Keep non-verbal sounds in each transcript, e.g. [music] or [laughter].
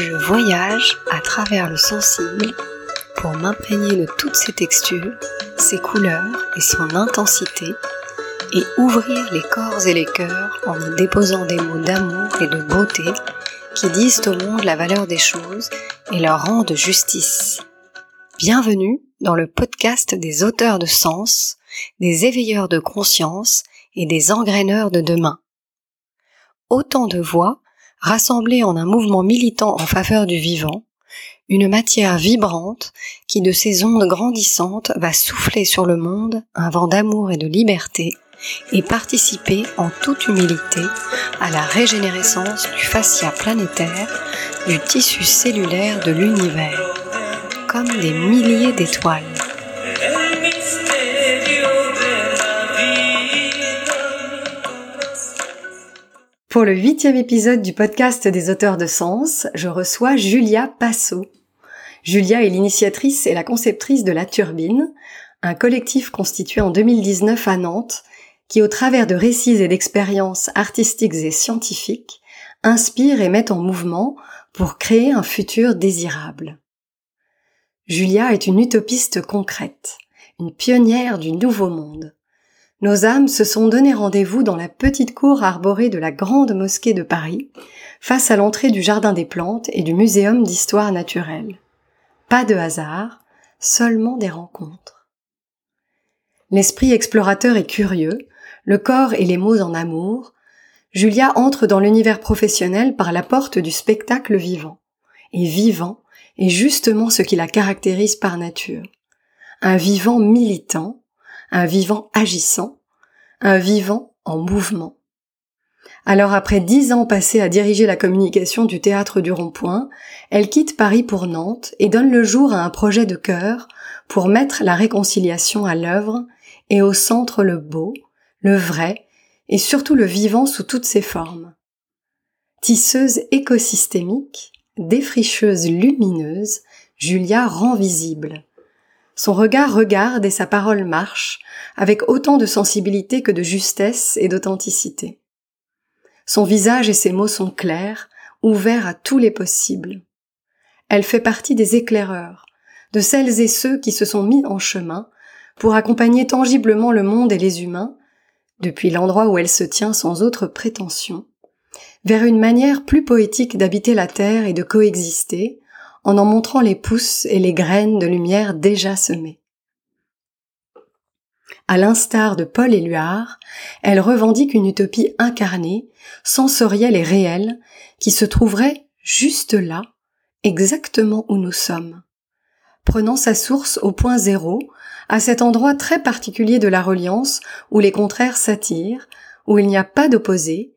je voyage à travers le sensible pour m'imprégner de toutes ses textures, ses couleurs et son intensité, et ouvrir les corps et les cœurs en y déposant des mots d'amour et de beauté qui disent au monde la valeur des choses et leur rendent justice. Bienvenue dans le podcast des auteurs de sens, des éveilleurs de conscience et des engraineurs de demain. Autant de voix rassemblées en un mouvement militant en faveur du vivant, une matière vibrante qui de ses ondes grandissantes va souffler sur le monde un vent d'amour et de liberté et participer en toute humilité à la régénérescence du fascia planétaire, du tissu cellulaire de l'univers, comme des milliers d'étoiles. Pour le huitième épisode du podcast des auteurs de sens, je reçois Julia Passot. Julia est l'initiatrice et la conceptrice de La Turbine, un collectif constitué en 2019 à Nantes qui, au travers de récits et d'expériences artistiques et scientifiques, inspire et met en mouvement pour créer un futur désirable. Julia est une utopiste concrète, une pionnière du nouveau monde. Nos âmes se sont donné rendez-vous dans la petite cour arborée de la grande mosquée de Paris, face à l'entrée du Jardin des Plantes et du Muséum d'Histoire naturelle. Pas de hasard, seulement des rencontres. L'esprit explorateur est curieux, le corps et les mots en amour, Julia entre dans l'univers professionnel par la porte du spectacle vivant. Et vivant est justement ce qui la caractérise par nature. Un vivant militant, un vivant agissant, un vivant en mouvement. Alors après dix ans passés à diriger la communication du théâtre du Rond-Point, elle quitte Paris pour Nantes et donne le jour à un projet de cœur pour mettre la réconciliation à l'œuvre et au centre le beau, le vrai et surtout le vivant sous toutes ses formes. Tisseuse écosystémique, défricheuse lumineuse, Julia rend visible. Son regard regarde et sa parole marche, avec autant de sensibilité que de justesse et d'authenticité. Son visage et ses mots sont clairs, ouverts à tous les possibles. Elle fait partie des éclaireurs, de celles et ceux qui se sont mis en chemin pour accompagner tangiblement le monde et les humains depuis l'endroit où elle se tient sans autre prétention, vers une manière plus poétique d'habiter la terre et de coexister, en en montrant les pousses et les graines de lumière déjà semées. À l'instar de Paul Éluard, elle revendique une utopie incarnée, sensorielle et réelle, qui se trouverait juste là, exactement où nous sommes. Prenant sa source au point zéro, à cet endroit très particulier de la reliance où les contraires s'attirent, où il n'y a pas d'opposé,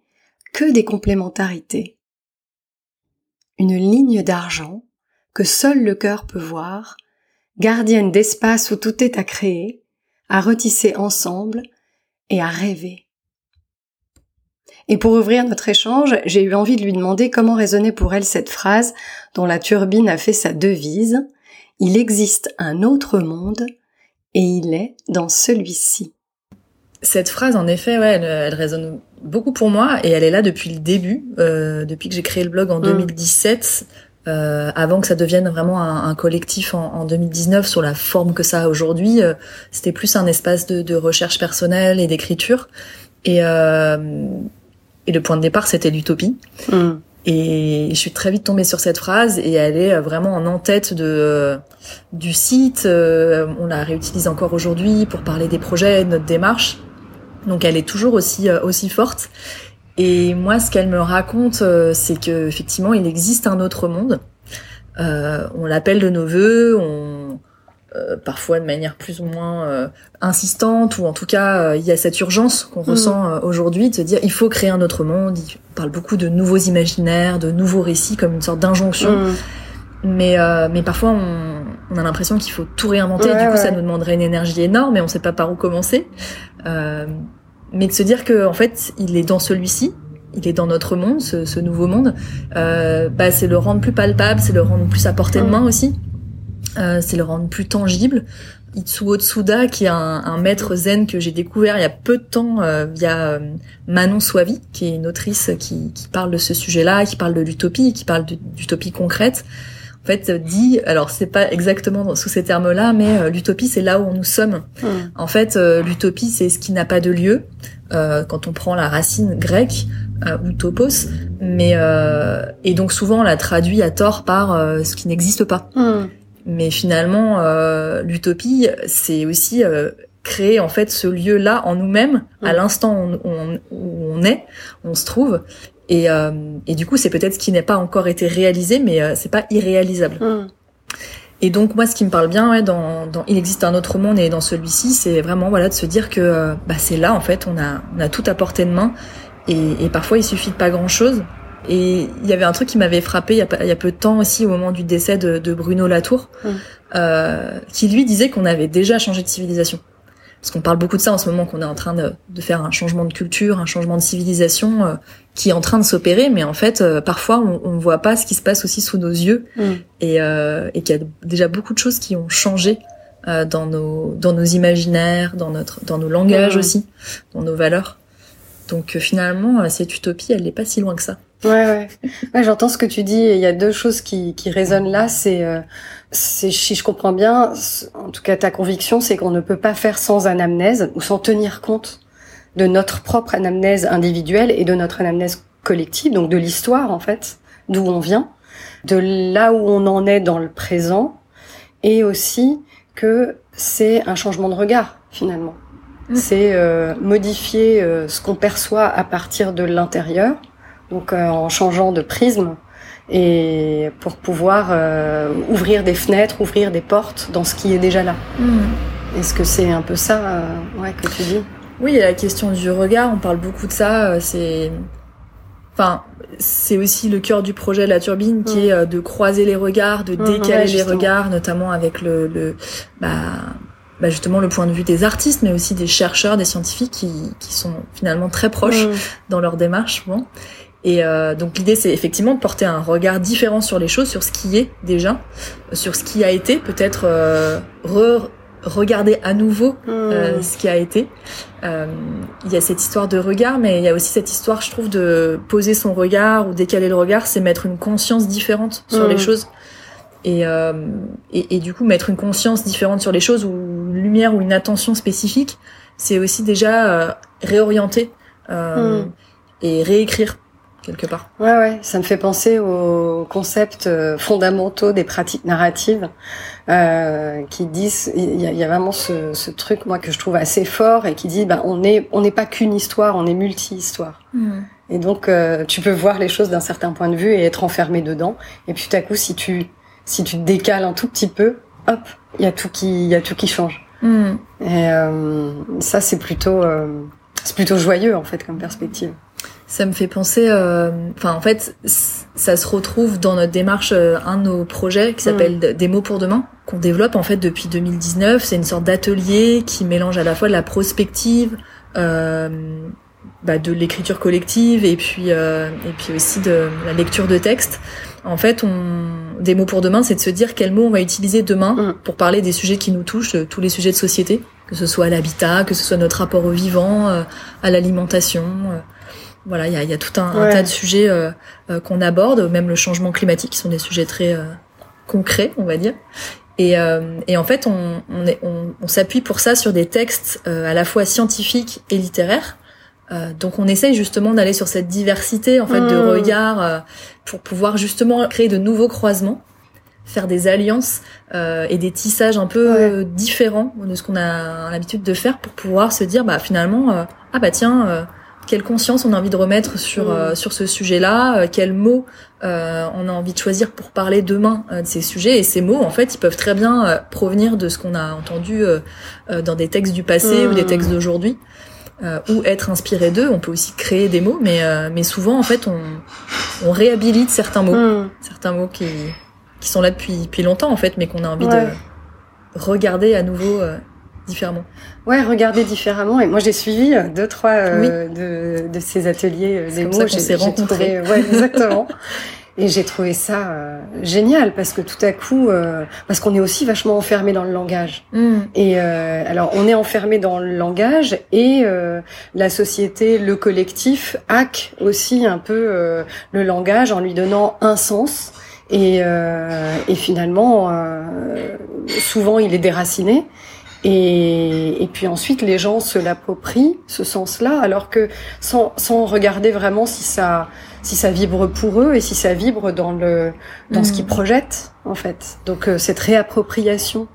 que des complémentarités. Une ligne d'argent que seul le cœur peut voir, gardienne d'espace où tout est à créer, à retisser ensemble et à rêver. Et pour ouvrir notre échange, j'ai eu envie de lui demander comment résonnait pour elle cette phrase dont la turbine a fait sa devise. Il existe un autre monde et il est dans celui-ci. Cette phrase, en effet, ouais, elle, résonne beaucoup pour moi et elle est là depuis le début, euh, depuis que j'ai créé le blog en 2017, mm. Euh, avant que ça devienne vraiment un, collectif en, 2019 sur la forme que ça a aujourd'hui. Euh, c'était plus un espace de, recherche personnelle et d'écriture. Et, et le point de départ, c'était l'utopie. Mm. Et je suis très vite tombée sur cette phrase et elle est vraiment en en-tête de euh, du site. Euh, on la réutilise encore aujourd'hui pour parler des projets, de notre démarche. Donc elle est toujours aussi euh, aussi forte. Et moi, ce qu'elle me raconte, c'est que effectivement, il existe un autre monde. on l'appelle de nos voeux. On euh, parfois de manière plus ou moins euh, insistante, ou en tout cas, euh, il y a cette urgence qu'on mm. ressent aujourd'hui de se dire il faut créer un autre monde. On parle beaucoup de nouveaux imaginaires, de nouveaux récits comme une sorte d'injonction. Mm. Mais, mais parfois, on, on a l'impression qu'il faut tout réinventer. du coup, ça nous demanderait une énergie énorme et on sait pas par où commencer. Mais de se dire que en fait, il est dans celui-ci, il est dans notre monde, ce, ce nouveau monde. bah, c'est le rendre plus palpable, c'est le rendre plus à portée de main aussi c'est le rendre plus tangible. Itsuo Tsuda, qui est un, maître zen que j'ai découvert il y a peu de temps via Manon Soavi, qui est une autrice qui, qui parle de ce sujet-là, qui parle de l'utopie, qui parle d'utopie concrète en fait dit alors c'est pas exactement sous ces termes-là mais euh, l'utopie c'est là où nous sommes hmm. en fait euh, l'utopie c'est ce qui n'a pas de lieu euh, quand on prend la racine grecque ou topos mais et donc souvent on la traduit à tort par ce qui n'existe pas hmm. mais finalement l'utopie c'est aussi créer en fait ce lieu là en nous-mêmes à hmm. l'instant où on est on se trouve et, euh, et du coup, c'est peut-être ce qui n'est pas encore été réalisé, mais euh, c'est pas irréalisable. Hmm. Et donc moi, ce qui me parle bien, ouais, dans, dans Il existe un autre monde et dans celui-ci, c'est vraiment voilà de se dire que euh, bah, c'est là en fait, on a on a tout à portée de main, et, et parfois il suffit de pas grand-chose. Et il y avait un truc qui m'avait frappé il y, a, il y, a, peu de temps aussi au moment du décès de, de Bruno Latour, hmm. euh, qui lui disait qu'on avait déjà changé de civilisation parce qu'on parle beaucoup de ça en ce moment qu'on est en train de, de, faire un changement de culture, un changement de civilisation euh, qui est en train de s'opérer, mais en fait euh, parfois on, ne voit pas ce qui se passe aussi sous nos yeux mm. et, euh, et qu'il y a déjà beaucoup de choses qui ont changé euh, dans nos dans nos imaginaires, dans notre dans nos langages mm. aussi, dans nos valeurs. Donc finalement cette utopie elle n'est pas si loin que ça. Ouais ouais. ouais J'entends ce que tu dis. Il y a deux choses qui qui résonnent là. C'est c'est si je comprends bien, en tout cas ta conviction, c'est qu'on ne peut pas faire sans anamnèse ou sans tenir compte de notre propre anamnèse individuelle et de notre anamnèse collective, donc de l'histoire en fait, d'où on vient, de là où on en est dans le présent, et aussi que c'est un changement de regard finalement. Mm. C'est euh, modifier euh, ce qu'on perçoit à partir de l'intérieur, donc euh, en changeant de prisme et pour pouvoir euh, ouvrir des fenêtres, ouvrir des portes dans ce qui est déjà là. Mm. Est-ce que c'est un peu ça euh, ouais, que tu dis? Oui, la question du regard, on parle beaucoup de ça. Euh, c'est, enfin, c'est aussi le cœur du projet La Turbine, qui mm. est de croiser les regards, de décaler les regards, notamment avec le, le bah, bah justement le point de vue des artistes, mais aussi des chercheurs, des scientifiques qui, qui sont finalement très proches dans leur démarche. Bon. Et euh, donc l'idée, c'est effectivement de porter un regard différent sur les choses, sur ce qui est déjà, sur ce qui a été, peut-être euh, re regarder à nouveau euh, ce qui a été. Euh, il y a cette histoire de regard, mais il y a aussi cette histoire, je trouve, de poser son regard ou décaler le regard, c'est mettre une conscience différente sur les choses. Et, euh, et, et, du coup, mettre une conscience différente sur les choses ou une lumière ou une attention spécifique, c'est aussi déjà euh, réorienter hmm. et réécrire quelque part. Ouais, ouais, ça me fait penser aux concepts euh, fondamentaux des pratiques narratives euh, qui disent, il y a, y a, vraiment ce, ce, truc moi que je trouve assez fort et qui dit, ben on est on n'est pas qu'une histoire, on est multi-histoire. Hmm. Et donc euh, tu peux voir les choses d'un certain point de vue et être enfermé dedans. Et puis tout à coup, si tu si tu te décales un tout petit peu, hop, il y a tout qui il y a tout qui change. Hmm. Et euh, ça c'est plutôt c'est plutôt joyeux en fait comme perspective. Ça me fait penser, euh, enfin en fait, ça se retrouve dans notre démarche, euh, un de nos projets qui s'appelle mm. Des mots pour demain, qu'on développe en fait depuis 2019. C'est une sorte d'atelier qui mélange à la fois de la prospective, euh, bah, de l'écriture collective et puis et puis aussi de la lecture de texte. En fait, on, des mots pour demain, c'est de se dire quels mots on va utiliser demain mm. pour parler des sujets qui nous touchent, tous les sujets de société, que ce soit l'habitat, que ce soit notre rapport au vivant, à l'alimentation voilà, il y a, y a, tout un, tas de sujets euh, euh, qu'on aborde, même le changement climatique, qui sont des sujets très euh, concrets, on va dire. Et, et en fait, on, on, on, on s'appuie pour ça sur des textes à la fois scientifiques et littéraires. Donc, on essaye justement d'aller sur cette diversité en fait de mmh. regards pour pouvoir justement créer de nouveaux croisements faire des alliances euh, et des tissages un peu différents de ce qu'on a l'habitude de faire pour pouvoir se dire bah finalement ah bah tiens quelle conscience on a envie de remettre sur mm. euh, sur ce sujet-là, euh, quels mots euh, on a envie de choisir pour parler demain de ces sujets et ces mots en fait ils peuvent très bien provenir de ce qu'on a entendu dans des textes du passé ou des textes mm. D'aujourd'hui ou être inspiré d'eux. On peut aussi créer des mots, mais mais souvent en fait on on réhabilite certains mots, mm. certains mots qui qui sont là depuis depuis longtemps en fait, mais qu'on a envie de regarder à nouveau différemment. Ouais, regarder différemment. Et moi, j'ai suivi euh, deux, trois euh, de, de ces ateliers euh, des mots. J'ai s'est rencontrés. Ouais, exactement. [laughs] Et j'ai trouvé ça euh, génial parce que tout à coup, euh, parce qu'on est aussi vachement enfermé dans le langage. Mm. Et euh, alors, on est enfermé dans le langage et la société, le collectif hack aussi un peu le langage en lui donnant un sens. Et, et finalement, souvent, il est déraciné. Et, et, puis ensuite, les gens se l'approprient, ce sens-là, alors que sans, sans regarder vraiment si ça, si ça vibre pour eux et si ça vibre dans le, dans ce qu'ils mm. projettent, en fait. Donc euh, cette réappropriation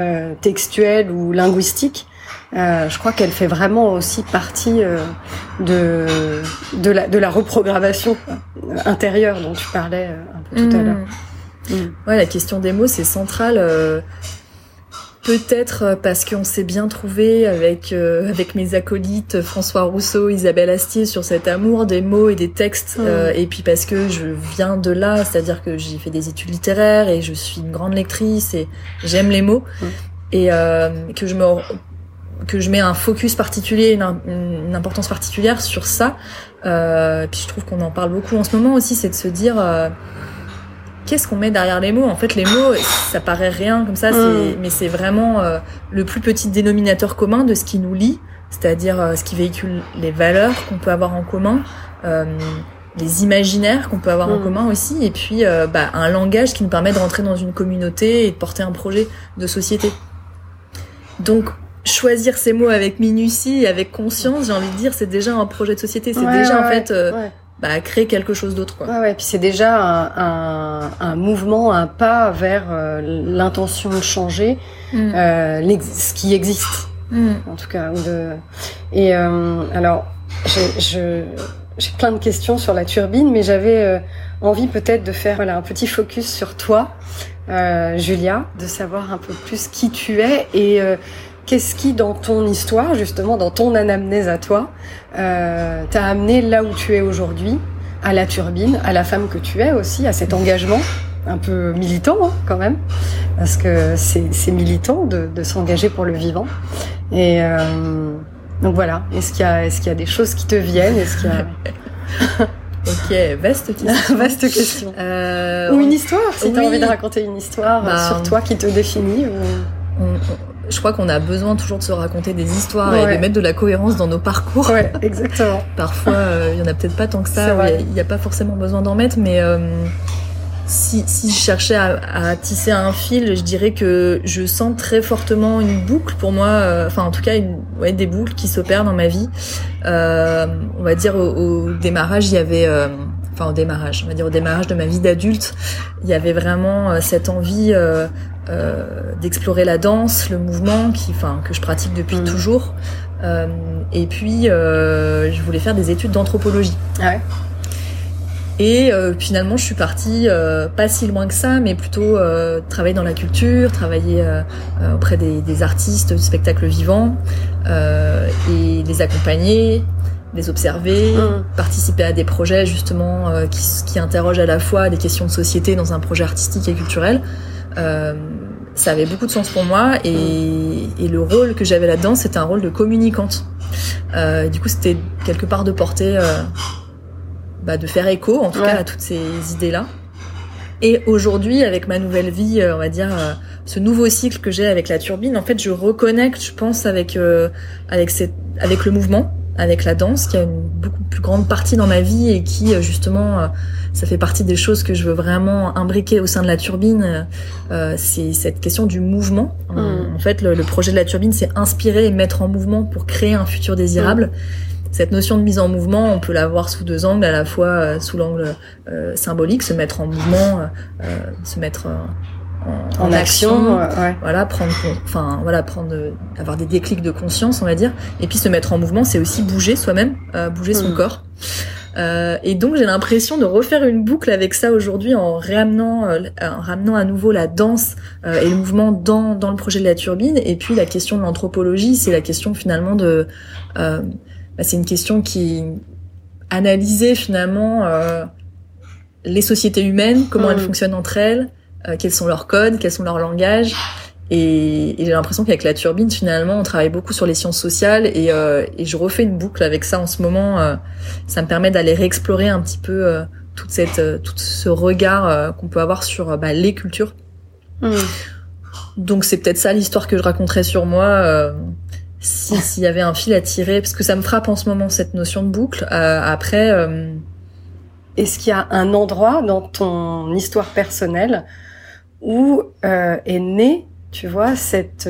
euh, textuelle ou linguistique, euh, je crois qu'elle fait vraiment aussi partie euh, de, de, la, de la reprogrammation intérieure dont tu parlais un peu tout à mm. l'heure. Mm. Ouais, la question des mots, c'est central. Peut-être euh, parce qu'on s'est bien trouvé avec euh, avec mes acolytes François Rousseau, Isabelle Astier sur cet amour des mots et des textes, mm. euh, et puis parce que je viens de là, c'est-à-dire que j'ai fait des études littéraires et je suis une grande lectrice et j'aime les mots et que je me que je mets un focus particulier, une, une importance particulière sur ça. puis je trouve qu'on en parle beaucoup en ce moment aussi, c'est de se dire qu'est-ce qu'on met derrière les mots? En fait, les mots, ça paraît rien comme ça, mm. mais c'est vraiment euh, le plus petit dénominateur commun de ce qui nous lie, c'est-à-dire euh, ce qui véhicule les valeurs qu'on peut avoir en commun, euh, les imaginaires qu'on peut avoir en mm. commun aussi, et puis bah, un langage qui nous permet de rentrer dans une communauté et de porter un projet de société. Donc, choisir ces mots avec minutie avec conscience, j'ai envie de dire, c'est déjà un projet de société. C'est déjà en fait bah, créer quelque chose d'autre. Quoi. Ouais, ouais, puis c'est déjà un, un, un, mouvement, un pas vers euh, l'intention de changer mm. euh, ce qui existe, mm. en tout cas. De... Et euh, alors, j'ai plein de questions sur la turbine, mais j'avais euh, envie peut-être de faire voilà, un petit focus sur toi, euh, Julia, de savoir un peu plus qui tu es et Qu'est-ce qui, dans ton histoire, justement, dans ton anamnèse à toi, euh, t'a amené là où tu es aujourd'hui, à la turbine, à la femme que tu es aussi, à cet engagement un peu militant hein, quand même, parce que c'est militant de, de s'engager pour le vivant. Et euh, donc voilà, est-ce qu'il y, est qu'il y a des choses qui te viennent Est-ce qu'il y a... [laughs] Ok, vaste question. [laughs] vaste question. Euh, ou une histoire, si tu as envie de raconter une histoire bah, sur toi qui te définit. Ou je crois qu'on a besoin toujours de se raconter des histoires et de mettre de la cohérence dans nos parcours. Ouais, exactement. [laughs] Parfois, euh, il y en a peut-être pas tant que ça. Il n'y a, pas forcément besoin d'en mettre, mais euh, si, si je cherchais à, à, tisser un fil, je dirais que je sens très fortement une boucle pour moi. Euh, enfin, en tout cas, une, ouais, des boucles qui s'opèrent dans ma vie. on va dire au, au, démarrage, il y avait enfin au démarrage, on va dire au démarrage de ma vie d'adulte, il y avait vraiment cette envie euh, euh, d'explorer la danse, le mouvement, qui, enfin, que je pratique depuis mm. toujours. Euh, et puis, euh, je voulais faire des études d'anthropologie. Ah ouais. Et euh, finalement, je suis partie euh, pas si loin que ça, mais plutôt euh, travailler dans la culture, travailler auprès des, des, artistes du spectacle vivant et les accompagner, les observer, mm. participer à des projets justement qui, qui interrogent à la fois des questions de société dans un projet artistique et culturel. Euh, ça avait beaucoup de sens pour moi et, et le rôle que j'avais là-dedans, c'était un rôle de communicante. Euh, du coup, c'était quelque part de porter, euh, bah, de faire écho, en tout cas, à toutes ces idées-là. Et aujourd'hui, avec ma nouvelle vie, euh, on va dire, euh, ce nouveau cycle que j'ai avec la turbine, en fait, je reconnecte, je pense, avec avec cette, avec le mouvement, avec la danse, qui a une beaucoup plus grande partie dans ma vie et qui, justement, ça fait partie des choses que je veux vraiment imbriquer au sein de la turbine. Euh, c'est cette question du mouvement. Mm. En fait, le, projet de la turbine, c'est inspirer et mettre en mouvement pour créer un futur désirable. Mm. Cette notion de mise en mouvement, on peut la voir sous deux angles, à la fois euh, sous l'angle euh, symbolique, se mettre en mouvement, euh, se mettre en, en, action, ouais. voilà, prendre, enfin voilà, prendre, avoir des déclics de conscience, on va dire, et puis se mettre en mouvement, c'est aussi bouger soi-même, bouger son mm. corps. Euh, et donc j'ai l'impression de refaire une boucle avec ça aujourd'hui en ramenant, euh, en ramenant à nouveau la danse euh, et le mouvement dans, dans le projet de la turbine. Et puis la question de l'anthropologie, c'est la question finalement de... Euh, bah, c'est une question qui analysait finalement les sociétés humaines, comment elles mm. fonctionnent entre elles, quels sont leurs codes, quels sont leurs langages. Et, j'ai l'impression qu'avec la turbine, finalement, on travaille beaucoup sur les sciences sociales et, euh, et je refais une boucle avec ça en ce moment. Euh, ça me permet d'aller réexplorer un petit peu euh, toute cette tout ce regard qu'on peut avoir sur bah, les cultures. Mm. Donc c'est peut-être ça l'histoire que je raconterais sur moi s'il y avait un fil à tirer, parce que ça me frappe en ce moment cette notion de boucle. après. Est-ce qu'il y a un endroit dans ton histoire personnelle où est né, tu vois, cette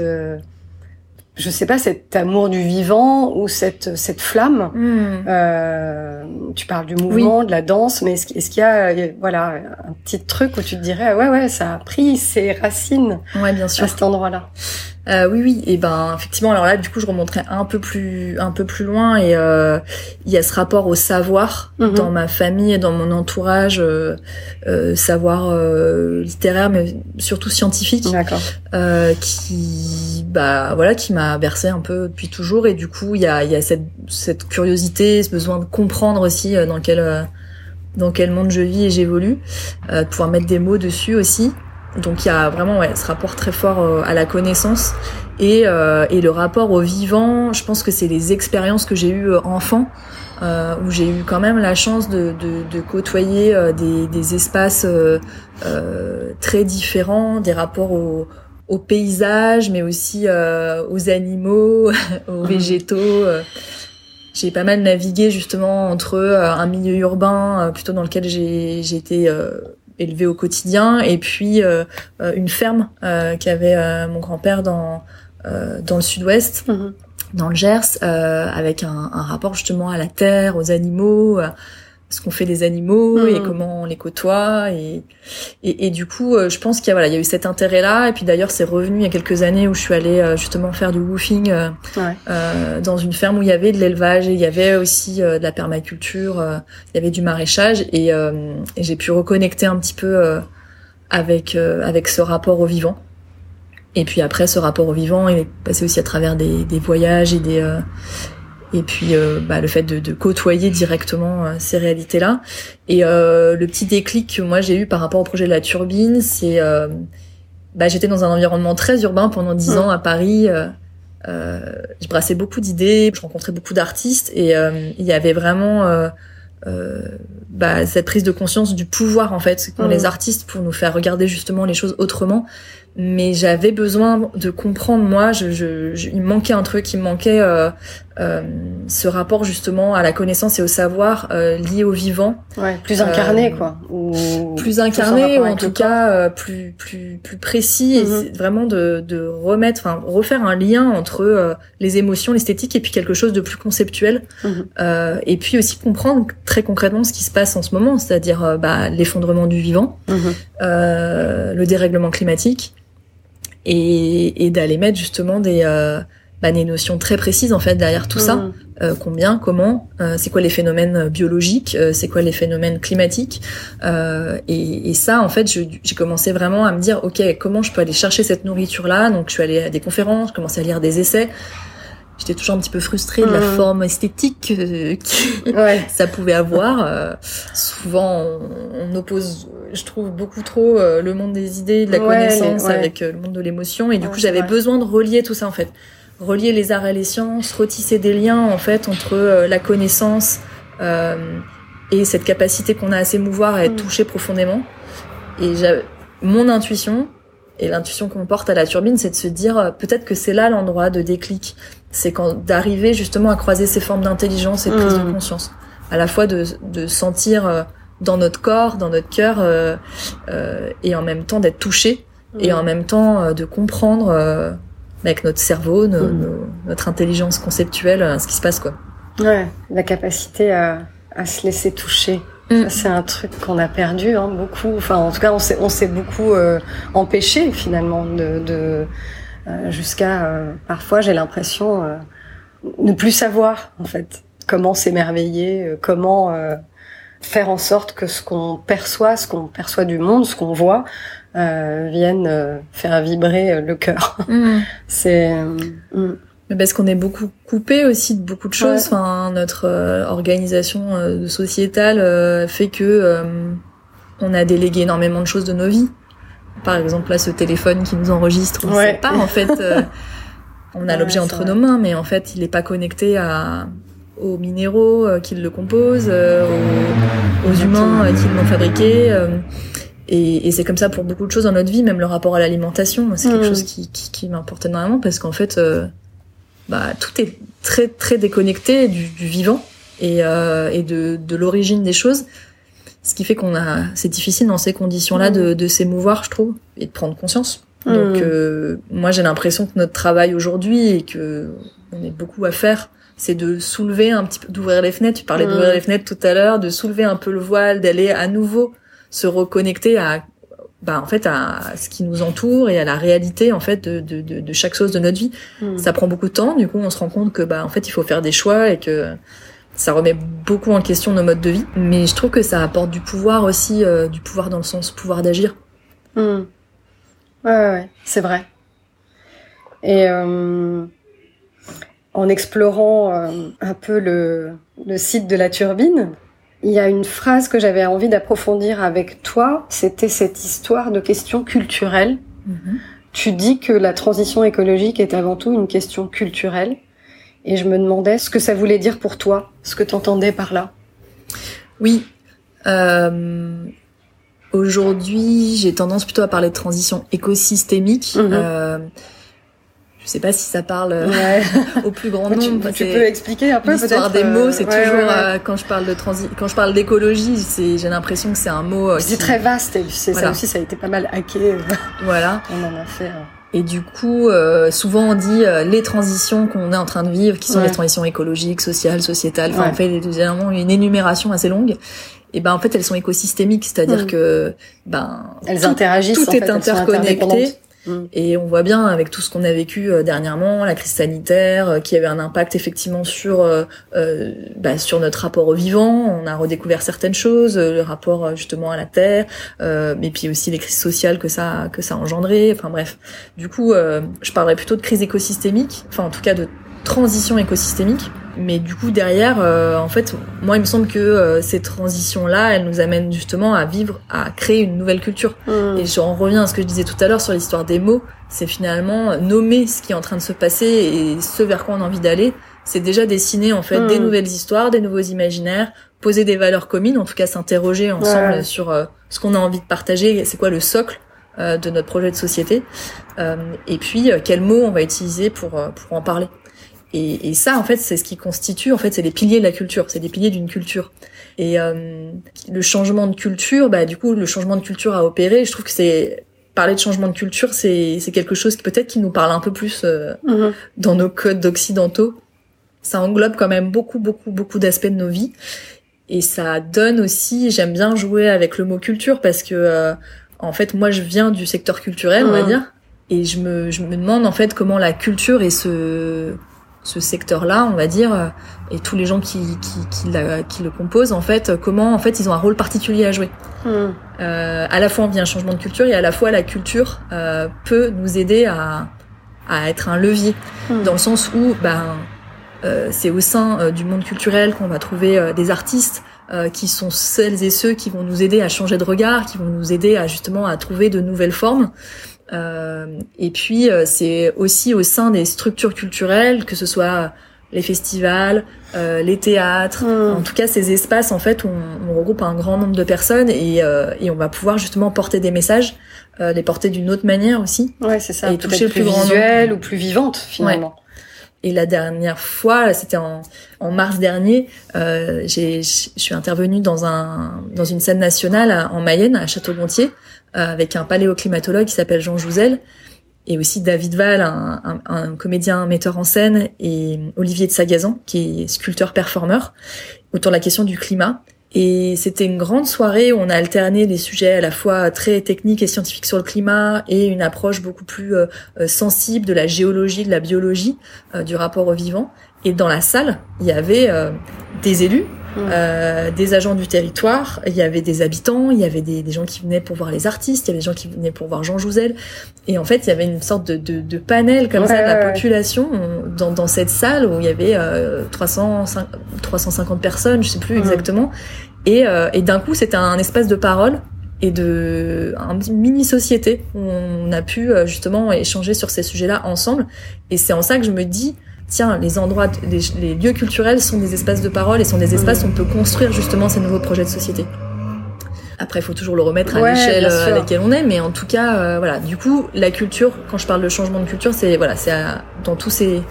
je sais pas, cet amour du vivant ou cette cette flamme. Hmm. Euh, tu parles du mouvement, de la danse, mais est-ce, qu'il y a voilà un petit truc où tu te dirais ouais ouais ça a pris ses racines ouais, bien sûr. à cet endroit-là? Euh, oui, oui. Et ben effectivement, alors là, du coup, je remonterai un peu plus, un peu plus loin. Et euh, il y a ce rapport au savoir mhm. dans ma famille et dans mon entourage, euh, euh savoir euh, littéraire, mais surtout scientifique, euh, qui, bah voilà, qui m'a bercé un peu depuis toujours. Et du coup, il y a, il y a cette, cette curiosité, ce besoin de comprendre aussi dans quel, dans quel monde je vis et j'évolue, de pouvoir mettre des mots dessus aussi. Donc il y a vraiment ouais, ce rapport très fort euh, à la connaissance et, euh, et le rapport au vivant. Je pense que c'est les expériences que j'ai eues euh, enfant, euh, où j'ai eu quand même la chance de, de, de côtoyer des, des, espaces très différents, des rapports au, au paysage, mais aussi aux animaux, [laughs] aux mmh. végétaux. J'ai pas mal navigué justement entre un milieu urbain plutôt dans lequel j'ai été élevé au quotidien et puis euh, euh, une ferme euh, qu'avait mon grand-père dans dans le sud-ouest. Mhm. dans le Gers, avec un, un, rapport justement à la terre, aux animaux, ce qu'on fait des animaux et hmm. comment on les côtoie et et, et du coup euh, je pense qu'il y a voilà il y a eu cet intérêt là et puis d'ailleurs c'est revenu il y a quelques années où je suis allée euh, justement faire du woofing euh, euh, dans une ferme où il y avait de l'élevage et il y avait aussi de la permaculture il y avait du maraîchage. Et, et j'ai pu reconnecter un petit peu avec avec ce rapport au vivant. Et puis après ce rapport au vivant il est passé aussi à travers des, des voyages et des et puis euh, bah, le fait de, de, côtoyer directement euh, ces réalités-là. Et euh, le petit déclic que moi j'ai eu par rapport au projet de la turbine, c'est bah, j'étais dans un environnement très urbain pendant dix mmh. ans à Paris. je brassais beaucoup d'idées, je rencontrais beaucoup d'artistes et il y avait vraiment bah, cette prise de conscience du pouvoir en fait qu'ont mmh. les artistes pour nous faire regarder justement les choses autrement mais j'avais besoin de comprendre moi je, je, il me manquait un truc il me manquait euh, euh, ce rapport justement à la connaissance et au savoir euh, lié au vivant ouais, plus incarné quoi ou plus incarné ou en tout cas plus plus plus précis et mhm. vraiment de, de remettre enfin refaire un lien entre les émotions l'esthétique et puis quelque chose de plus conceptuel mhm. et puis aussi comprendre très concrètement ce qui se passe en ce moment c'est-à-dire bah, l'effondrement du vivant mhm. le dérèglement climatique et, et d'aller mettre justement des, euh, bah, des notions très précises en fait derrière tout ça. Mmh. Euh, combien, comment, euh, c'est quoi les phénomènes biologiques, euh, c'est quoi les phénomènes climatiques. Et, et, ça, en fait, j'ai commencé vraiment à me dire, ok, comment je peux aller chercher cette nourriture-là? Donc, je suis allée à des conférences, je commençais à lire des essais j'étais toujours un petit peu frustrée de la mmh. forme esthétique que, [laughs] ça pouvait avoir. Euh, souvent, on, oppose, je trouve, beaucoup trop euh, le monde des idées, de la connaissance avec euh, le monde de l'émotion. Et du coup, j'avais besoin de relier tout ça, en fait. Relier les arts et les sciences, retisser des liens, en fait, entre la connaissance et cette capacité qu'on a à s'émouvoir, à être mmh. touché profondément. Et mon intuition, et l'intuition qu'on porte à la turbine, c'est de se dire peut-être que c'est là l'endroit de déclic c'est quand d'arriver justement à croiser ces formes d'intelligence et de prise de mm. conscience, à la fois de, de sentir euh, dans notre corps, dans notre cœur, euh, euh, et en même temps d'être touché, et mm. en même temps de comprendre avec notre cerveau, mm. notre intelligence conceptuelle, ce qui se passe quoi. Ouais, la capacité à, à se laisser toucher. C'est un truc qu'on a perdu hein, beaucoup. Enfin, en tout cas, on s'est on s'est beaucoup empêché finalement de, de euh, jusqu'à euh, parfois j'ai l'impression euh, ne plus savoir en fait comment s'émerveiller, comment faire en sorte que ce qu'on perçoit, ce qu'on perçoit du monde, ce qu'on voit, euh, vienne faire vibrer le cœur. [laughs] [laughs] Mm. C'est mm. parce qu'on est beaucoup coupé aussi de beaucoup de choses. Enfin, notre organisation sociétale fait que on a délégué énormément de choses de nos vies par exemple là ce téléphone qui nous enregistre, on ne sait pas en fait. Euh, [laughs] on a l'objet entre nos mains, mais en fait il n'est pas connecté à aux minéraux qui le composent, aux, aux, humains qui l'ont fabriqué. Et, et c'est comme ça pour beaucoup de choses dans notre vie, même le rapport à l'alimentation. C'est quelque chose qui, qui, qui m'importe énormément parce qu'en fait, euh, bah, tout est très très déconnecté du, du vivant et, euh, et de, de l'origine des choses. Ce qui fait qu'on a, c'est difficile dans ces conditions-là de, de s'émouvoir, je trouve, et de prendre conscience. Mm. Donc, euh, moi, j'ai l'impression que notre travail aujourd'hui et que on est beaucoup à faire, c'est de soulever un petit peu, d'ouvrir les fenêtres. Tu parlais mm. d'ouvrir les fenêtres tout à l'heure, de soulever un peu le voile, d'aller à nouveau se reconnecter à bah en fait à ce qui nous entoure et à la réalité en fait de, de, de, chaque chose de notre vie. Ça prend beaucoup de temps. Du coup, on se rend compte que bah en fait il faut faire des choix et que ça remet beaucoup en question nos modes de vie. Mais je trouve que ça apporte du pouvoir aussi, euh, du pouvoir dans le sens pouvoir d'agir. Hmm. Ouais, ouais, ouais c'est vrai. Et euh, en explorant euh, un peu le, le site de la turbine, il y a une phrase que j'avais envie d'approfondir avec toi, c'était cette histoire de questions culturelles. Mhm. Tu dis que la transition écologique est avant tout une question culturelle. Et je me demandais ce que ça voulait dire pour toi, ce que tu entendais par là. Oui. Euh, Aujourd'hui, j'ai tendance plutôt à parler de transition écosystémique. Mhm. Euh, je sais pas si ça parle euh, ouais. [laughs] au plus grand nombre. Tu, peux expliquer un peu L'histoire des mots, c'est toujours euh, quand je parle de transi quand je parle d'écologie, c'est j'ai l'impression que c'est un mot. Euh, c'est très vaste. Et c'est ça aussi, ça a été pas mal hacké. Voilà. [laughs] on en a fait. Et du coup, souvent on dit les transitions qu'on est en train de vivre, qui sont les transitions écologiques, sociales, sociétales. Enfin, on fait évidemment une énumération assez longue. Et ben en fait, elles sont écosystémiques, c'est-à-dire mm. que ben elles interagissent. Tout est interconnecté. Mm. Et on voit bien avec tout ce qu'on a vécu euh, dernièrement, la crise sanitaire, euh, qui avait un impact effectivement sur euh, bah, sur notre rapport au vivant. On a redécouvert certaines choses, le rapport justement à la terre, mais puis aussi les crises sociales que ça que ça a. Enfin bref, du coup, je parlerais plutôt de crise écosystémique, enfin en tout cas de transition écosystémique. Mais du coup derrière, euh, en fait, moi il me semble que euh, ces transitions-là, elles nous amènent justement à vivre, à créer une nouvelle culture. Mm. Et j'en reviens à ce que je disais tout à l'heure sur l'histoire des mots. C'est finalement nommer ce qui est en train de se passer et ce vers quoi on a envie d'aller. C'est déjà dessiner en fait des mm. nouvelles histoires, des nouveaux imaginaires, poser des valeurs communes, en tout cas s'interroger ensemble sur euh, ce qu'on a envie de partager, c'est quoi le socle de notre projet de société, et puis quels mots on va utiliser pour pour en parler. Et, et, ça, en fait, c'est ce qui constitue, en fait, c'est les piliers de la culture, c'est les piliers d'une culture. Et euh, le changement de culture, bah, du coup, le changement de culture à opérer, je trouve que c'est parler de changement de culture, c'est c'est quelque chose qui peut-être qui nous parle un peu plus euh, mm-hmm. dans nos codes occidentaux. Ça englobe quand même beaucoup, beaucoup, beaucoup d'aspects de nos vies. Et ça donne aussi, j'aime bien jouer avec le mot culture parce que, euh, en fait, moi, je viens du secteur culturel, on va mm-hmm. dire. Et je me, je me demande en fait comment la culture et ce ce secteur-là, on va dire, euh, et tous les gens qui, qui, qui, la, qui, le composent, en fait, comment en fait ils ont un rôle particulier à jouer. Hmm. Euh, à la fois on vit un changement de culture et à la fois la culture euh, peut nous aider à, à être un levier, hmm. dans le sens où ben euh, c'est au sein euh, du monde culturel qu'on va trouver des artistes qui sont celles et ceux qui vont nous aider à changer de regard, qui vont nous aider à justement à trouver de nouvelles formes. Euh, et puis euh, c'est aussi au sein des structures culturelles, que ce soit les festivals, euh, les théâtres, hmm. en tout cas ces espaces en fait où on, on, regroupe un grand nombre de personnes et, euh, et on va pouvoir justement porter des messages, euh, les porter d'une autre manière aussi. Ouais, c'est ça. Et toucher plus, plus visuel ou plus vivante finalement. Et la dernière fois, c'était en, mars dernier, euh, je suis intervenue dans un dans une scène nationale en Mayenne, à Château-Gontier, euh, avec un paléoclimatologue qui s'appelle Jean Jouzel, et aussi David Val, un, un, un, comédien metteur en scène, et Olivier de Sagazan, qui est sculpteur-performeur, autour de la question du climat. Et c'était une grande soirée où on a alterné des sujets à la fois très techniques et scientifiques sur le climat et une approche beaucoup plus euh, euh, sensible de la géologie, de la biologie, du rapport au vivant. Et dans la salle, il y avait des élus, euh, des agents du territoire, il y avait des habitants, il y avait des, des, gens qui venaient pour voir les artistes, il y avait des gens qui venaient pour voir Jean Jouzel. Et en fait, il y avait une sorte de, de, de panel comme ça de la population dans, dans, cette salle où il y avait euh, 300, 350 personnes, je sais plus exactement. Et, euh, et d'un coup, c'était un espace de parole et de une mini société où on a pu euh, justement échanger sur ces sujets-là ensemble. Et c'est en ça que je me dis tiens, les endroits, les, lieux culturels sont des espaces de parole et sont des espaces où on peut construire justement ces nouveaux projets de société. Après, il faut toujours le remettre à l'échelle à laquelle on est, mais en tout cas, voilà. Du coup, la culture, quand je parle de changement de culture, c'est voilà, c'est dans tous ces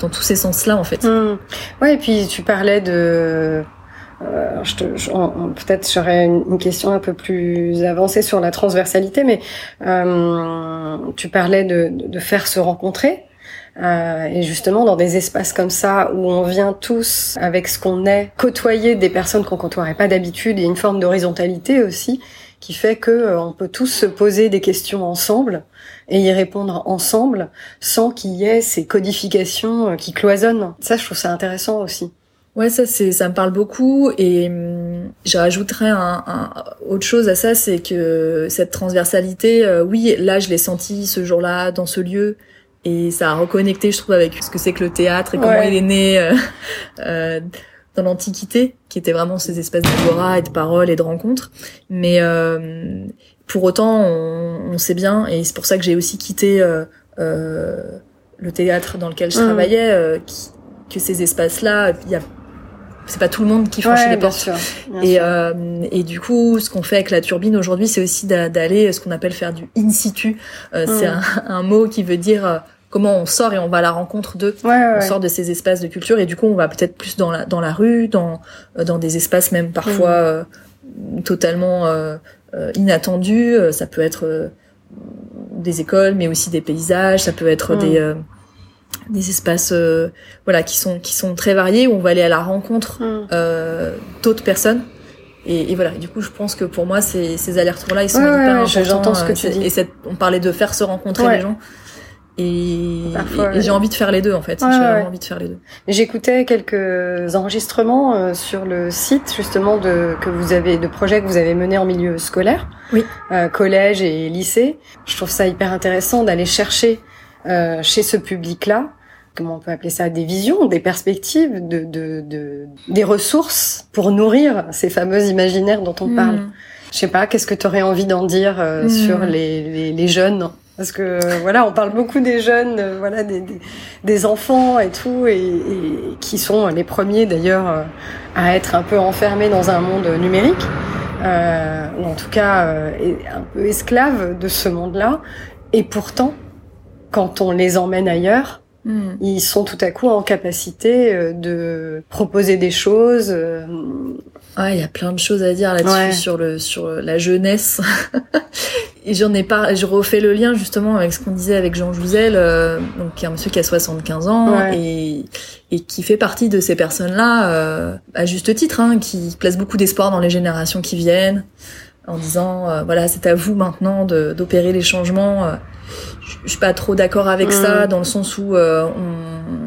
dans tous ces sens-là en fait. Mmh. Ouais, et puis tu parlais de euh, je peut-être j'aurais une, question un peu plus avancée sur la transversalité, mais euh, tu parlais de, de, faire se rencontrer. Euh, et justement, dans des espaces comme ça où on vient tous avec ce qu'on est, côtoyer des personnes qu'on côtoierait pas d'habitude, il y a une forme d'horizontalité aussi qui fait que euh, on peut tous se poser des questions ensemble et y répondre ensemble sans qu'il y ait ces codifications euh, qui cloisonnent. Ça, je trouve ça intéressant aussi. Ouais, ça c'est ça me parle beaucoup et hum, je rajouterais un, un, autre chose à ça, c'est que cette transversalité, euh, oui, là je l'ai senti ce jour-là dans ce lieu et ça a reconnecté, je trouve, avec ce que c'est que le théâtre et comment il est né euh, [laughs] euh, dans l'Antiquité, qui était vraiment ces espèces d'agora et de paroles et de rencontres. Mais euh, pour autant, on, on, sait bien, et c'est pour ça que j'ai aussi quitté le théâtre dans lequel je mmh. travaillais, que ces espaces-là, il y a c'est pas tout le monde qui franchit les portes. et, euh, et du coup, ce qu'on fait avec la turbine aujourd'hui, c'est aussi d'aller ce qu'on appelle faire du in situ. Euh, C'est mm. un, un, mot qui veut dire euh, comment on sort et on va à la rencontre d'eux. on sort de ces espaces de culture et du coup, on va peut-être plus dans la dans la rue, dans euh, dans des espaces même parfois mm. totalement inattendus. Ça peut être des écoles, mais aussi des paysages. Ça peut être mm. des des espaces euh, voilà qui sont qui sont très variés où on va aller à la rencontre mm. euh, d'autres personnes et, et, voilà du coup je pense que pour moi ces, ces allers-retours là ils sont hyper importants j'entends ce que tu dis et cette, on parlait de faire se rencontrer les gens et, et, j'ai envie de faire les deux en fait. J'ai envie de faire les deux. J'écoutais quelques enregistrements euh, sur le site justement de que vous avez de projets que vous avez menés en milieu scolaire. Oui. Euh, collège et lycée. Je trouve ça hyper intéressant d'aller chercher euh, chez ce public-là, comment on peut appeler ça, des visions, des perspectives, de, de, de des ressources pour nourrir ces fameux imaginaires dont on parle. Mm. Je sais pas, qu'est-ce que tu aurais envie d'en dire euh, mm. sur les, les, les, jeunes Parce que voilà, on parle beaucoup des jeunes, euh, voilà, des, des, des, enfants et tout, et, et, qui sont les premiers d'ailleurs à être un peu enfermés dans un monde numérique. Euh, ou en tout cas un peu esclaves de ce monde-là. Et pourtant, quand on les emmène ailleurs, hmm. ils sont tout à coup en capacité euh, de proposer des choses. Euh, ah, il y a plein de choses à dire là-dessus sur le sur la jeunesse. [laughs] et j'en ai pas, je refais le lien justement avec ce qu'on disait avec Jean Jouzel, euh, donc qui est un monsieur qui a 75 ans et et qui fait partie de ces personnes-là à juste titre, hein, qui place beaucoup d'espoir dans les générations qui viennent, en disant voilà c'est à vous maintenant d'opérer les changements je suis pas trop d'accord avec ça mm. dans le sens où euh, on...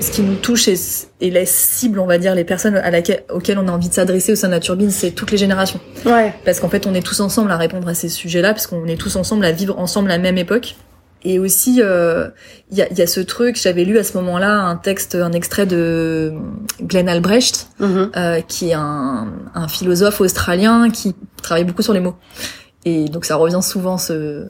ce qui nous touche et, et la cible, on va dire, les personnes à laquelle, auxquelles on a envie de s'adresser au sein de la turbine, c'est toutes les générations. Ouais. Parce qu'en fait, on est tous ensemble à répondre à ces sujets-là, parce qu'on est tous ensemble à vivre ensemble la même époque. Et aussi, euh, il y, a, y, a, ce truc, j'avais lu à ce moment-là un texte, un extrait de Glenn Albrecht, mm-hmm. euh, qui est un, un philosophe australien qui travaille beaucoup sur les mots. Et donc ça revient souvent ce,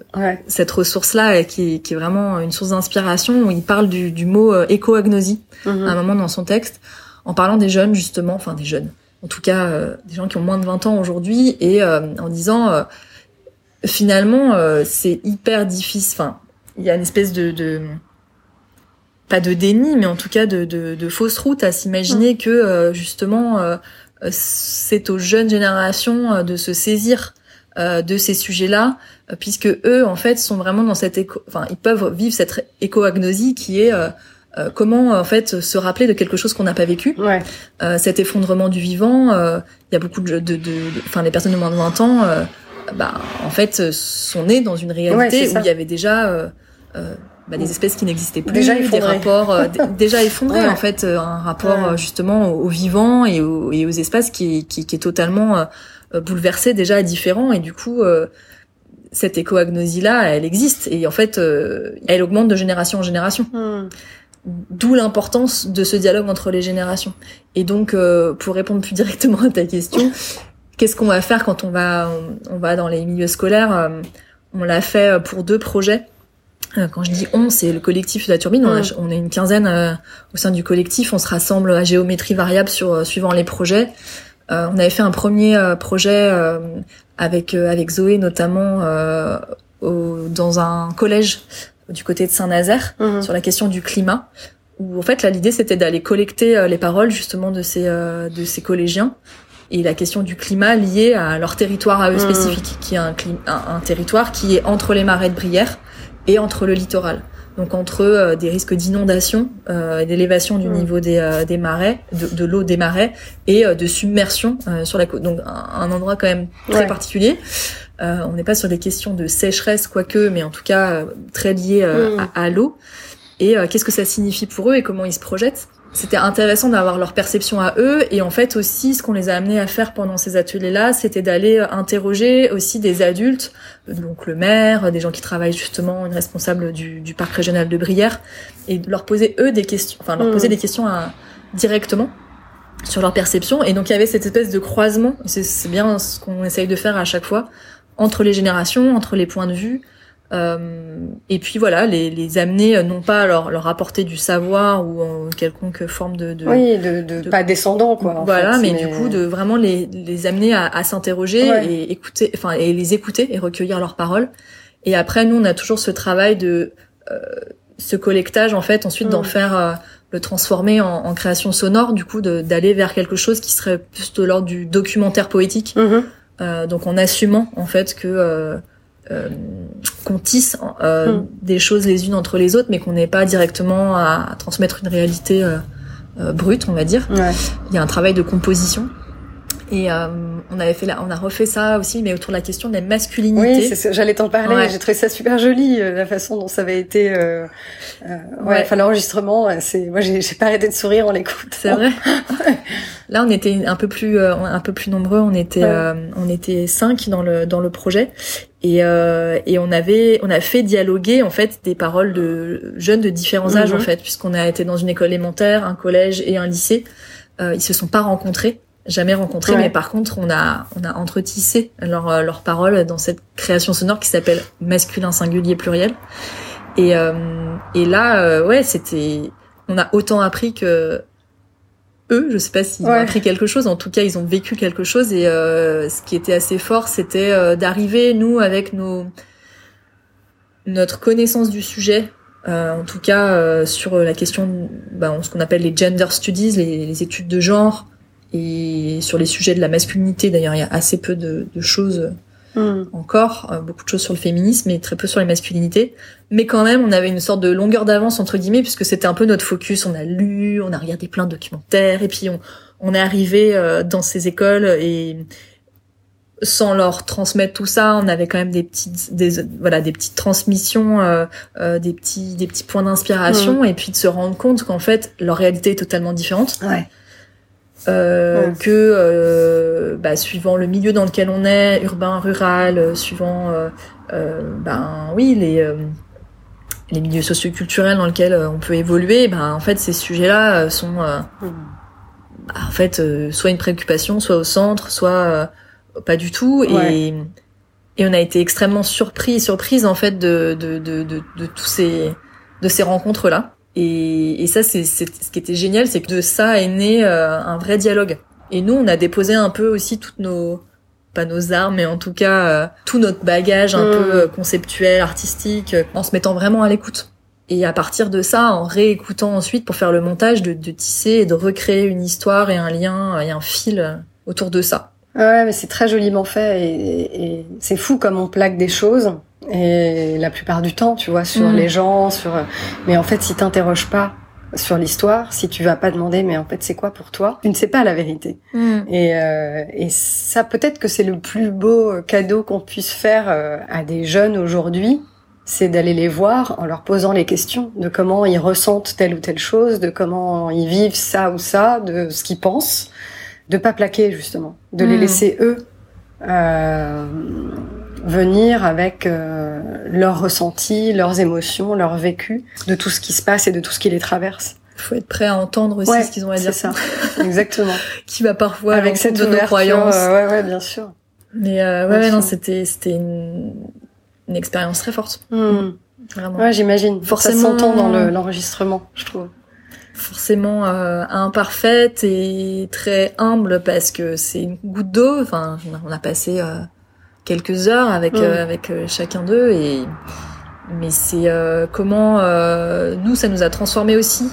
cette ressource-là qui, qui, est vraiment une source d'inspiration où il parle du, du mot euh, éco-agnosie mhm. à un moment dans son texte, en parlant des jeunes justement, enfin des jeunes, en tout cas euh, des gens qui ont moins de 20 ans aujourd'hui, et euh, en disant finalement c'est hyper difficile, enfin il y a une espèce de, de, pas de déni, mais en tout cas de, de, de fausse route à s'imaginer mhm. que justement c'est aux jeunes générations de se saisir euh, de ces sujets-là, euh, puisque eux, en fait, sont vraiment dans cette éco, enfin, ils peuvent vivre cette éco-agnosie qui est euh, comment en fait se rappeler de quelque chose qu'on n'a pas vécu. Ouais. cet effondrement du vivant, il y a beaucoup de, de, de, enfin, les personnes de moins de 20 ans, bah, en fait, sont nées dans une réalité où il y avait déjà bah, des espèces qui n'existaient plus, déjà des rapports [laughs] déjà effondrés en fait, un rapport justement au, vivant et, et, aux espaces qui, qui, qui est totalement euh, bouleversé déjà différent et du coup euh, cette éco-agnosie là elle existe et en fait euh, elle augmente de génération en génération hmm. d'où l'importance de ce dialogue entre les générations et donc pour répondre plus directement à ta question qu'est-ce qu'on va faire quand on va on, va dans les milieux scolaires on l'a fait pour deux projets Euh, quand je dis on, c'est le collectif de la turbine. On, a, on est une quinzaine euh, au sein du collectif. On se rassemble à géométrie variable sur euh, suivant les projets. On avait fait un premier projet avec avec Zoé notamment au, dans un collège du côté de Saint-Nazaire mhm. sur la question du climat. Où en fait là l'idée c'était d'aller collecter les paroles justement de ces de ces collégiens et la question du climat liée à leur territoire à eux mhm. spécifique, qui est un, un, un, territoire qui est entre les marais de Brière et entre le littoral. Donc entre euh, des risques d'inondation euh, et d'élévation du niveau des, euh, des marais, de, de l'eau des marais et de submersion sur la côte. Donc un, endroit quand même très particulier. on n'est pas sur des questions de sécheresse quoique, mais en tout cas très liées mm. à, à l'eau. Et qu'est-ce que ça signifie pour eux et comment ils se projettent? C'était intéressant d'avoir leur perception à eux et en fait aussi ce qu'on les a amenés à faire pendant ces ateliers-là, c'était d'aller interroger aussi des adultes, donc le maire, des gens qui travaillent justement, une responsable du, du parc régional de Brière, et de leur poser eux des questions, enfin leur poser mmh. des questions à, directement sur leur perception. Et donc il y avait cette espèce de croisement, c'est bien ce qu'on essaye de faire à chaque fois, entre les générations, entre les points de vue, euh, et puis voilà, les, les amener euh, non pas leur, leur apporter du savoir ou en quelconque forme de, de oui, de, de, pas descendant quoi. voilà, mais, du coup de vraiment les, les amener à, à s'interroger et écouter, enfin et les écouter et recueillir leurs paroles. Et après nous on a toujours ce travail de euh, ce collectage en fait, ensuite d'en mm. faire euh, le transformer en, en, création sonore, du coup d'aller vers quelque chose qui serait plus de l'ordre du documentaire poétique. Euh, donc en assumant en fait que euh, qu'on tisse euh, hmm. des choses les unes entre les autres, mais qu'on n'ait pas directement à, transmettre une réalité euh, brute, on va dire. Il y a un travail de composition. Et on avait fait, là, on a refait ça aussi, mais autour de la question de la masculinité. Oui, j'allais t'en parler. J'ai trouvé ça super joli, la façon dont ça avait été. Euh, ouais, enfin l'enregistrement, c'est, moi j'ai pas arrêté de sourire en l'écoute. C'est vrai. [laughs] Là, on était un peu plus, un peu plus nombreux. On était, on était cinq dans le dans le projet, et, euh, et on avait on a fait dialoguer en fait des paroles de jeunes de différents âges en mhm. fait puisqu'on a été dans une école élémentaire, un collège et un lycée. Euh, ils se sont pas rencontrés, jamais rencontrés, mais par contre on a on a entretissé leurs euh, leurs paroles dans cette création sonore qui s'appelle masculin singulier pluriel. Et euh, et là euh, ouais c'était on a autant appris que eux, je sais pas s'ils ont appris quelque chose, en tout cas ils ont vécu quelque chose. Et euh, ce qui était assez fort, c'était euh, d'arriver nous avec nos notre connaissance du sujet, euh, en tout cas sur la question, ben, ce qu'on appelle les gender studies, les, les, études de genre et sur les sujets de la masculinité. D'ailleurs, il y a assez peu de, de choses Hmm. encore, euh, beaucoup de choses sur le féminisme et très peu sur les masculinités. Mais quand même, on avait une sorte de longueur d'avance entre guillemets puisque c'était un peu notre focus. On a lu, on a regardé plein de documentaires et puis on, on est arrivé euh, dans ces écoles et sans leur transmettre tout ça, on avait quand même des petites, des, voilà, des petites transmissions, euh, des petits, des petits points d'inspiration, hmm. et puis de se rendre compte qu'en fait leur réalité est totalement différente. Ouais euh, que euh, bah, suivant le milieu dans lequel on est, urbain, rural, euh, suivant euh, euh, ben oui les les milieux socioculturels dans lesquels on peut évoluer, ben en fait ces sujets-là sont bah, en fait soit une préoccupation, soit au centre, soit pas du tout. Et et on a été extrêmement surpris, surprise en fait de de de de, de tous ces de ces rencontres là. Et, et ça, c'est ce qui était génial, c'est que de ça est né euh, un vrai dialogue. Et nous, on a déposé un peu aussi toutes nos pas nos armes, mais en tout cas euh, tout notre bagage un peu mm. euh, conceptuel, artistique, en se mettant vraiment à l'écoute. Et à partir de ça, en réécoutant ensuite pour faire le montage, de, de tisser et de recréer une histoire et un lien et un fil autour de ça. Ouais, mais c'est très joliment fait et, et c'est fou comme on plaque des choses et la plupart du temps, tu vois, sur mm. les gens, sur. Mais en fait, si t'interroges pas sur l'histoire, si tu vas pas demander, mais en fait, c'est quoi pour toi Tu ne sais pas la vérité. Mm. Et, euh, et ça, peut-être que c'est le plus beau cadeau qu'on puisse faire euh, à des jeunes aujourd'hui, c'est d'aller les voir en leur posant les questions de comment ils ressentent telle ou telle chose, de comment ils vivent ça ou ça, de ce qu'ils pensent, de pas plaquer justement, de les mm. laisser eux. Euh, venir avec euh, leurs ressentis, leurs émotions, leur vécu, de tout ce qui se passe et de tout ce qui les traverse. Il faut être prêt à entendre aussi ce qu'ils ont à dire. C'est ça, [laughs] exactement. qui va parfois avec cette de nos croyances. Euh, ouais, ouais, bien sûr. Mais euh, ouais, non, c'était c'était une, une expérience très forte. Hmm. Vraiment. Ouais, j'imagine. Forcément. Ça s'entend dans le- l'enregistrement, je trouve. forcément euh, imparfaite et très humble parce que c'est une goutte d'eau. Enfin, on a passé euh, quelques heures avec Mm. euh, avec euh, chacun d'eux et mais c'est euh, comment euh, nous ça nous a transformé aussi.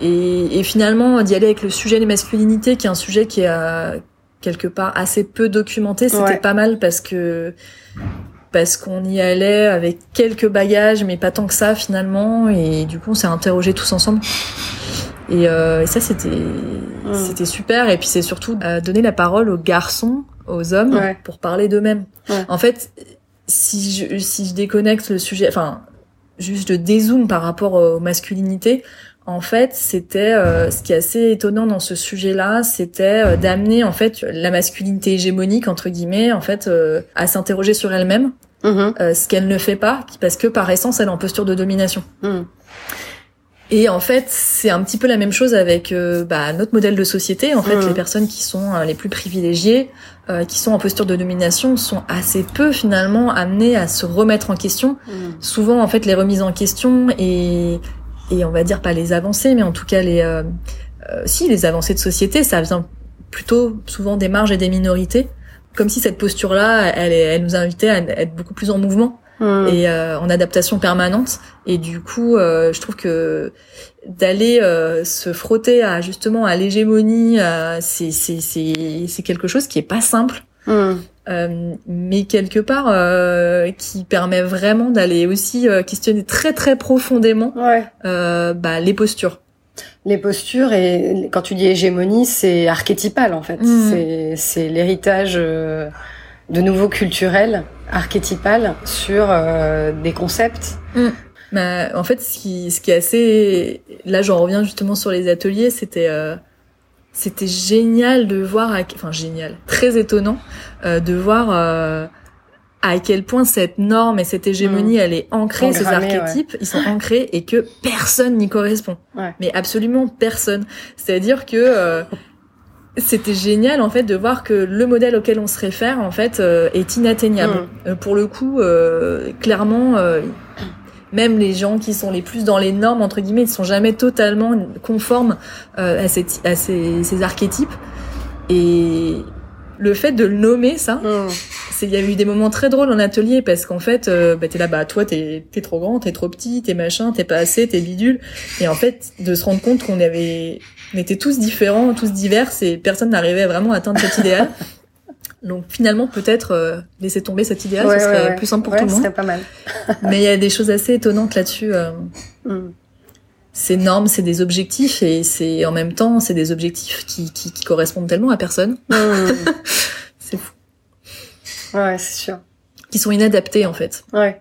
Et, et finalement d'y aller avec le sujet des masculinités qui est un sujet qui est euh, quelque part assez peu documenté c'était Ouais. pas mal parce que parce qu'on y allait avec quelques bagages mais pas tant que ça finalement. Et du coup on s'est interrogé tous ensemble. Et, euh, et ça c'était c'était super. Et puis c'est surtout euh, donner la parole aux garçons aux hommes Ouais. pour parler d'eux-mêmes Ouais. en fait si je si je déconnecte le sujet enfin juste de dézoom par rapport aux masculinités en fait c'était euh, ce qui est assez étonnant dans ce sujet là c'était euh, d'amener en fait la masculinité hégémonique entre guillemets en fait euh, à s'interroger sur elle-même euh, ce qu'elle ne fait pas parce que par essence elle est en posture de domination Mhm. Et en fait, c'est un petit peu la même chose avec euh, bah, notre modèle de société. En fait, les personnes qui sont euh, les plus privilégiées, euh, qui sont en posture de domination, sont assez peu finalement amenées à se remettre en question. Mhm. Souvent, en fait, les remises en question et et on va dire pas les avancées, mais en tout cas les euh, euh, si les avancées de société, ça vient plutôt souvent des marges et des minorités. Comme si cette posture-là, elle, elle nous invitait à être beaucoup plus en mouvement Mhm. et euh, en adaptation permanente et du coup euh, je trouve que d'aller euh, se frotter à justement à l'hégémonie euh, c'est c'est c'est c'est quelque chose qui est pas simple Mhm. euh, mais quelque part euh, qui permet vraiment d'aller aussi euh, questionner très très profondément Ouais. euh, bah, les postures Les postures et quand tu dis hégémonie, c'est archétypal en fait. Mhm. C'est c'est l'héritage euh, de nouveau culturel, archétypal sur euh, des concepts. Bah, en fait, ce qui, ce qui est assez, là, j'en reviens justement sur les ateliers, c'était, euh, c'était génial de voir, à... enfin génial, très étonnant euh, de voir euh, à quel point cette norme et cette hégémonie, elle est ancrée, ces archétypes, ils sont ancrés et que personne n'y correspond. Ouais. Mais absolument personne. C'est-à-dire que euh, c'était génial en fait de voir que le modèle auquel on se réfère en fait euh, est inatteignable. Euh, pour le coup, euh, clairement, euh, même les gens qui sont les plus dans les normes entre guillemets, ils sont jamais totalement conformes euh, à, cette, à ces, ces archétypes. Et le fait de le nommer, ça, Mhm. Il y a eu des moments très drôles en atelier parce qu'en fait, euh, bah, t'es là, bah toi t'es t'es trop grand, t'es trop petit, t'es machin, t'es pas assez, t'es bidule. Et en fait, de se rendre compte qu'on avait, on était tous différents, tous divers, et personne n'arrivait vraiment à atteindre cet idéal. [laughs] Donc finalement, peut-être euh, laisser tomber cet idéal, Ouais, ce serait ouais, ouais. plus simple pour tout le monde. serait pas mal. [laughs] Mais il y a des choses assez étonnantes là-dessus. euh, Mhm. ces normes, c'est des objectifs et c'est en même temps, c'est des objectifs qui, qui, qui correspondent tellement à personne. Mhm. [laughs] Ouais, c'est sûr. Qui sont inadaptés en fait. Ouais.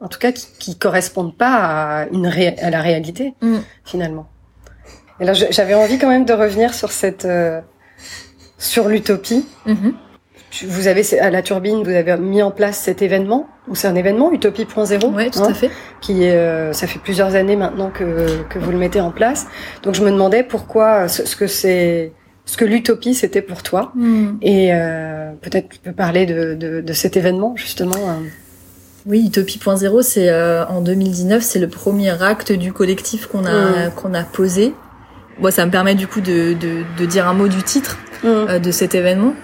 En tout cas, qui, qui correspondent pas à une ré- à la réalité Mm. finalement. Et là, j'avais envie quand même de revenir sur cette euh, sur l'utopie. Mhm. Tu- Vous avez à la turbine, vous avez mis en place cet événement ou c'est un événement Utopie.0 Ouais, tout hein, à fait. qui est, euh, ça fait plusieurs années maintenant que que vous le mettez en place. Donc je me demandais pourquoi ce, ce que c'est ce que l'utopie c'était pour toi Mm. et euh, peut-être tu peux parler de, de, de cet événement justement. euh. Oui, Utopie.0, c'est euh, en 2019, c'est le premier acte du collectif qu'on a Mm. qu'on a posé. Moi, ça me permet du coup de, de, de dire un mot du titre euh, de cet événement.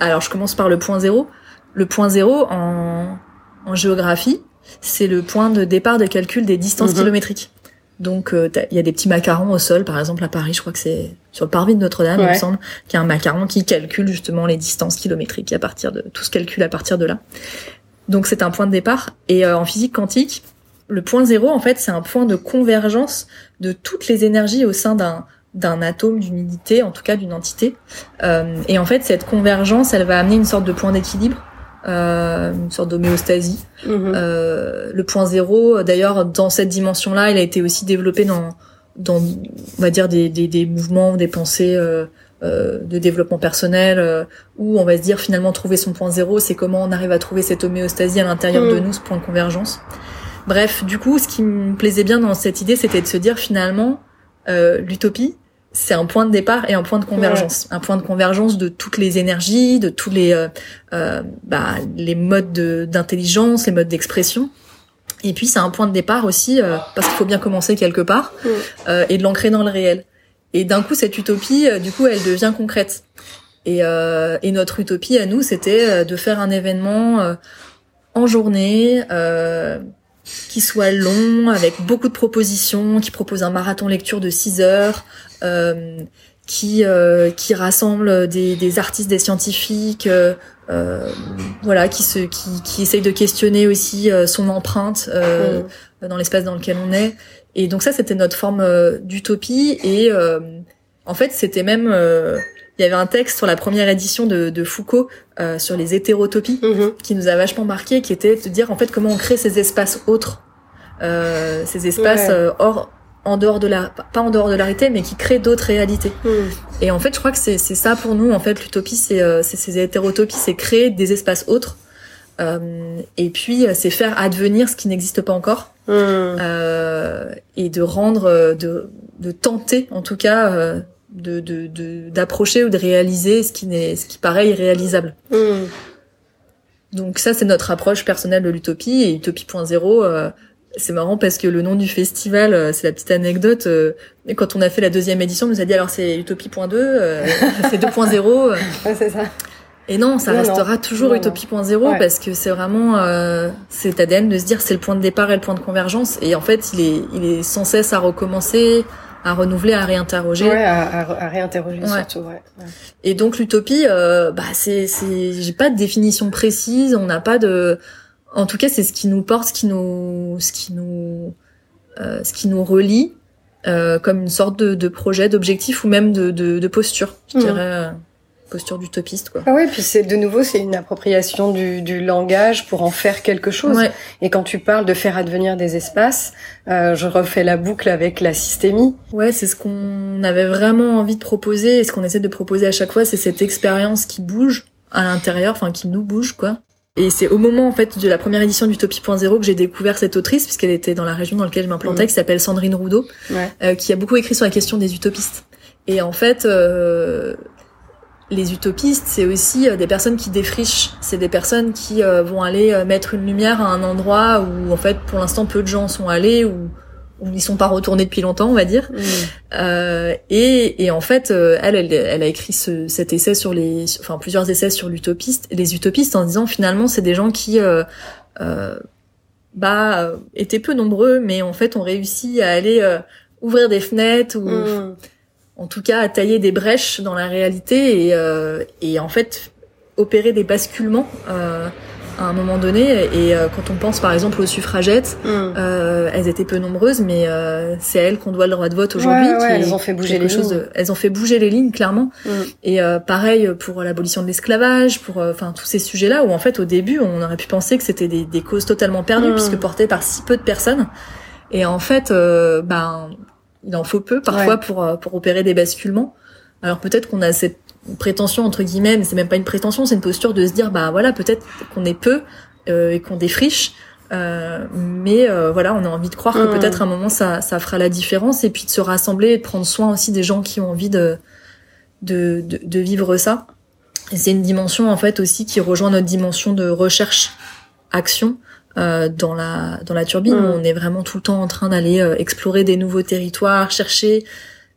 Alors, je commence par le point zéro. Le point zéro en, en géographie, c'est le point de départ de calcul des distances Mhm. kilométriques. Donc, euh, il y a des petits macarons au sol, par exemple à Paris, je crois que c'est sur le parvis de Notre-Dame, il me semble, qu'il y a un macaron qui calcule justement les distances kilométriques à partir de tout se calcule à partir de là. Donc, c'est un point de départ. Et euh, en physique quantique, le point zéro, en fait, c'est un point de convergence de toutes les énergies au sein d'un d'un atome, d'une unité, en tout cas d'une entité. Euh, et en fait, cette convergence, elle va amener une sorte de point d'équilibre, euh, une sorte d'homéostasie. Mhm. Euh, le point zéro, d'ailleurs, dans cette dimension-là, il a été aussi développé dans, dans on va dire, des, des, des mouvements, des pensées euh, euh, de développement personnel, euh, où on va se dire finalement trouver son point zéro, c'est comment on arrive à trouver cette homéostasie à l'intérieur Mhm. de nous, ce point de convergence. Bref, du coup, ce qui me plaisait bien dans cette idée, c'était de se dire finalement, euh, l'utopie, c'est un point de départ et un point de convergence, un point de convergence de toutes les énergies, de tous les euh, euh, bah, les modes de- d'intelligence, les modes d'expression. Et puis c'est un point de départ aussi parce qu'il faut bien commencer quelque part et de l'ancrer dans le réel. Et d'un coup cette utopie, du coup, elle devient concrète. Et, et notre utopie à nous, c'était de faire un événement en journée qui soit long, avec beaucoup de propositions, qui propose un marathon lecture de 6 heures, euh, qui euh, qui rassemble des, des artistes, des scientifiques, euh, euh voilà, qui se qui qui essaye de questionner aussi euh, son empreinte euh, dans l'espace dans lequel on est. Et donc ça, c'était notre forme d'utopie. Et en fait, c'était même il y avait un texte sur la première édition de, de Foucault euh, sur les hétérotopies mhm. qui nous a vachement marqué, qui était de dire en fait comment on crée ces espaces autres, euh, ces espaces euh, hors, en dehors de la, pas en dehors de la mais qui créent d'autres réalités. Mhm. Et en fait, je crois que c'est ça pour nous. En fait, l'utopie, c'est euh, ces hétérotopies, c'est créer des espaces autres. Euh, et puis, c'est faire advenir ce qui n'existe pas encore. Mhm. et de rendre, de, de tenter, en tout cas de d'approcher ou de réaliser ce qui n'est ce qui paraît irréalisable. Hmm. Donc ça c'est notre approche personnelle de l'utopie et utopie.0 euh, c'est marrant parce que le nom du festival euh, c'est la petite anecdote euh, quand on a fait la deuxième édition on nous a dit alors c'est utopie.2 euh, [laughs] c'est 2.0 ouais, c'est ça. Et non, ça restera toujours utopie.0 parce que c'est vraiment euh, c'est ADN de se dire c'est le point de départ et le point de convergence et en fait il est il est sans cesse à recommencer, à renouveler, à réinterroger. Ouais, à, à, réinterroger surtout. Ouais. Et donc l'utopie, euh, bah c'est c'est j'ai pas de définition précise, on n'a pas de, en tout cas c'est ce qui nous porte, ce qui nous ce qui nous euh, ce qui nous relie euh, comme une sorte de, de projet, d'objectif ou même de, de, de posture, je mmh. dirais. Posture d'utopiste quoi. Ah oui, puis c'est de nouveau c'est une appropriation du, du, langage pour en faire quelque chose. Et quand tu parles de faire advenir des espaces, euh, je refais la boucle avec la systémie. Ouais, c'est ce qu'on avait vraiment envie de proposer et ce qu'on essaie de proposer à chaque fois, c'est cette expérience qui bouge à l'intérieur, enfin qui nous bouge quoi. Et c'est au moment en fait de la première édition d'Utopie.0 que j'ai découvert cette autrice puisqu'elle était dans la région dans laquelle je m'implantais, mmh. qui s'appelle Sandrine Roudot, euh, qui a beaucoup écrit sur la question des utopistes. Et en fait, euh, les utopistes, c'est aussi euh, des personnes qui défrichent. C'est des personnes qui euh, vont aller euh, mettre une lumière à un endroit où, en fait, pour l'instant, peu de gens sont allés ou où ils sont pas retournés depuis longtemps, on va dire. Mm. Euh, et, et, en fait, elle, elle, elle, a écrit ce, cet essai sur les, enfin plusieurs essais sur l'utopiste, les utopistes, en disant finalement, c'est des gens qui, euh, euh, bah, étaient peu nombreux, mais en fait, ont réussi à aller ouvrir des fenêtres ou mm en tout cas à tailler des brèches dans la réalité et, euh, et en fait opérer des basculements euh, à un moment donné. Et euh, quand on pense par exemple aux suffragettes, mm. euh, elles étaient peu nombreuses, mais euh, c'est à elles qu'on doit le droit de vote aujourd'hui. elles ont fait bouger les lignes. elles ont fait bouger les lignes clairement. Mm. Et pareil pour l'abolition de l'esclavage, pour enfin tous ces sujets-là où en fait au début on aurait pu penser que c'était des, des, causes totalement perdues mm. puisque portées par si peu de personnes. Et en fait, ben il en faut peu parfois pour euh, pour opérer des basculements. Alors peut-être qu'on a cette prétention entre guillemets, mais c'est même pas une prétention, c'est une posture de se dire bah voilà peut-être qu'on est peu euh, et qu'on défriche, euh, mais euh, voilà on a envie de croire que peut-être à un moment ça ça fera la différence et puis de se rassembler et de prendre soin aussi des gens qui ont envie de de, de, de vivre ça. Et c'est une dimension en fait aussi qui rejoint notre dimension de recherche action euh, dans la dans la turbine. Mm. On est vraiment tout le temps en train d'aller euh, explorer des nouveaux territoires, chercher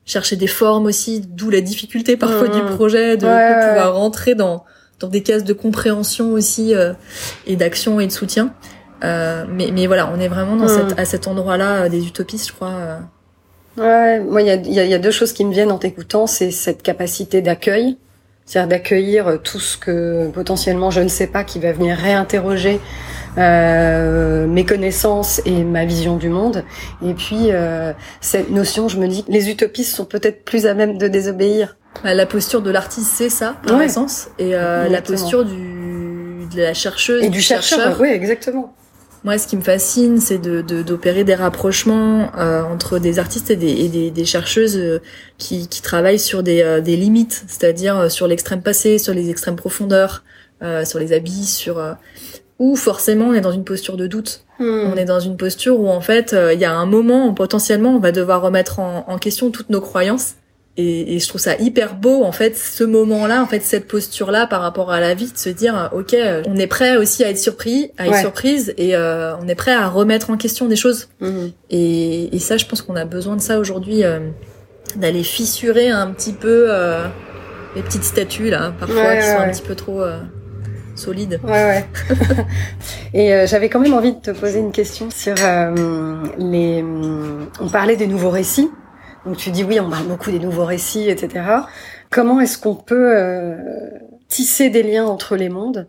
chercher des formes aussi, d'où la difficulté parfois du mm. projet de, pouvoir rentrer dans dans des cases de compréhension aussi euh, et d'action et de soutien. mais mais voilà, on est vraiment dans mm. cette à cet endroit-là des utopistes, je crois. Ouais, moi il y a, y, y a deux choses qui me viennent en t'écoutant, c'est cette capacité d'accueil, c'est-à-dire d'accueillir tout ce que potentiellement je ne sais pas qui va venir réinterroger euh, mes connaissances et ma vision du monde. Et puis euh, cette notion, je me dis, les utopistes sont peut-être plus à même de désobéir. Bah, la posture de l'artiste, c'est ça, par ouais. essence, et euh, la posture du de la chercheuse et du, chercheur. Oui, exactement. Moi, ce qui me fascine, c'est de d'opérer des rapprochements euh, entre des artistes et des, et des, des chercheuses euh, qui, qui travaillent sur des, euh, des limites, c'est-à-dire euh, sur l'extrême passé, sur les extrêmes profondeurs, sur les habits, sur où forcément on est dans une posture de doute. Hmm. On est dans une posture où en fait il y a un moment où potentiellement on va devoir remettre en, en question toutes nos croyances et, et, je trouve ça hyper beau en fait ce moment-là en fait cette posture là par rapport à la vie de se dire ok on est prêt aussi à être surpris à être surprise et euh, on est prêt à remettre en question des choses. Mhm. et, et, ça je pense qu'on a besoin de ça aujourd'hui euh, d'aller fissurer un petit peu euh, les petites statues là parfois qui sont un petit peu trop solides. Ouais ouais. [laughs] Et j'avais quand même envie de te poser une question sur les on parlait des nouveaux récits donc tu dis oui, on parle beaucoup des nouveaux récits, etc. Comment est-ce qu'on peut euh, tisser des liens entre les mondes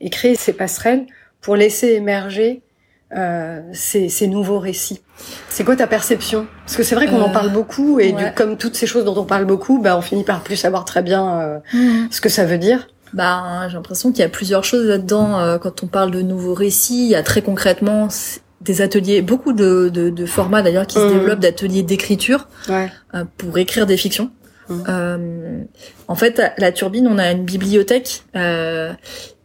et créer ces passerelles pour laisser émerger euh, ces, ces, nouveaux récits? C'est quoi ta perception? Parce que c'est vrai qu'on en parle euh, beaucoup et du, comme toutes ces choses dont on parle beaucoup, bah, on finit par plus savoir très bien euh, mmh. ce que ça veut dire. Bah, j'ai l'impression qu'il y a plusieurs choses là-dedans. Euh, quand on parle de nouveaux récits, il y a très concrètement des ateliers, beaucoup de, de, de formats d'ailleurs qui se mmh. développent d'ateliers d'écriture ouais. euh, pour écrire des fictions. Mmh. Euh, en fait, à la Turbine, on a une bibliothèque euh,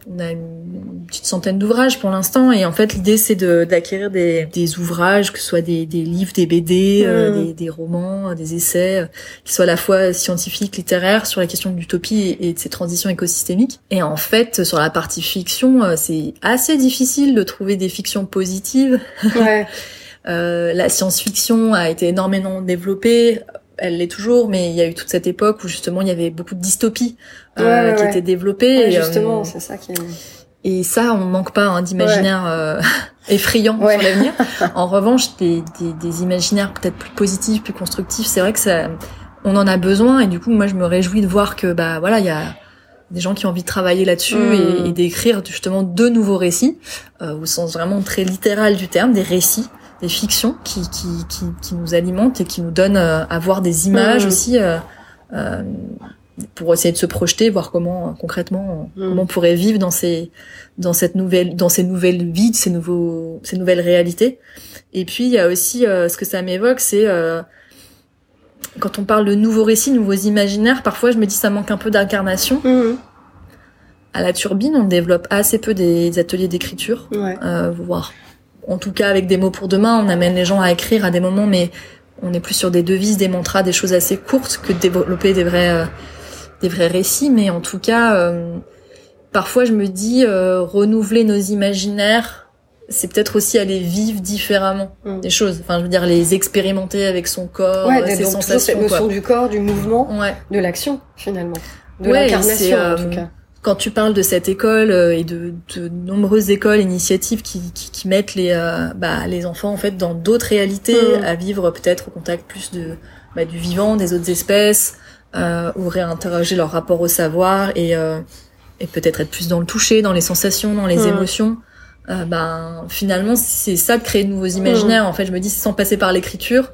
on a une petite centaine d'ouvrages pour l'instant et en fait l'idée c'est de d'acquérir des, des ouvrages que ce soit des, des livres des BD euh, mmh. des, des, romans des essais euh, qui soient à la fois scientifiques littéraires sur la question de l'utopie et, de ces transitions écosystémiques et en fait sur la partie fiction euh, c'est assez difficile de trouver des fictions positives ouais. [laughs] la science-fiction a été énormément développée elle l'est toujours, mais il y a eu toute cette époque où justement il y avait beaucoup de dystopies euh, qui étaient développées. et, justement, euh, c'est ça qui. Et ça, on manque pas hein, d'imaginaire euh, [laughs] effrayant sur l'avenir. [laughs] en revanche, des, des, des imaginaires peut-être plus positifs, plus constructifs, c'est vrai que ça, on en a besoin. Et du coup, moi, je me réjouis de voir que bah voilà, il y a des gens qui ont envie de travailler là-dessus et, mmh. d'écrire justement de nouveaux récits, au sens vraiment très littéral du terme, des récits des fictions qui, qui, qui, qui, nous alimentent et qui nous donnent euh, à voir des images mmh. aussi euh, euh, pour essayer de se projeter, voir comment concrètement mmh. comment on pourrait vivre dans ces dans cette nouvelle dans ces nouvelles vies, ces nouveaux ces nouvelles réalités. Et puis il y a aussi ce que ça m'évoque, c'est quand on parle de nouveaux récits, nouveaux imaginaires, parfois je me dis ça manque un peu d'incarnation. Mmh. À la turbine, on développe assez peu des ateliers d'écriture, ouais. voire en tout cas avec des mots pour demain, on amène les gens à écrire à des moments, mais on est plus sur des devises, des mantras, des choses assez courtes que de développer des vrais, euh, des vrais récits. Mais en tout cas, euh, parfois je me dis euh, renouveler nos imaginaires, c'est peut-être aussi aller vivre différemment mm. des choses. Enfin, je veux dire les expérimenter avec son corps, ouais, ses sensations. Cette notion du corps, du mouvement, de l'action finalement, de l'incarnation en tout cas quand tu parles de cette école euh, et de, de, nombreuses écoles, initiatives qui, qui, qui mettent les, euh, bah, les enfants en fait dans d'autres réalités, mmh. à vivre peut-être au contact plus de bah, du vivant, des autres espèces, euh, ou réinterroger leur rapport au savoir et, euh, et peut-être être plus dans le toucher, dans les sensations, dans les mmh. émotions. Euh, ben finalement c'est ça de créer de nouveaux imaginaires. Mmh. En fait, je me dis sans passer par l'écriture,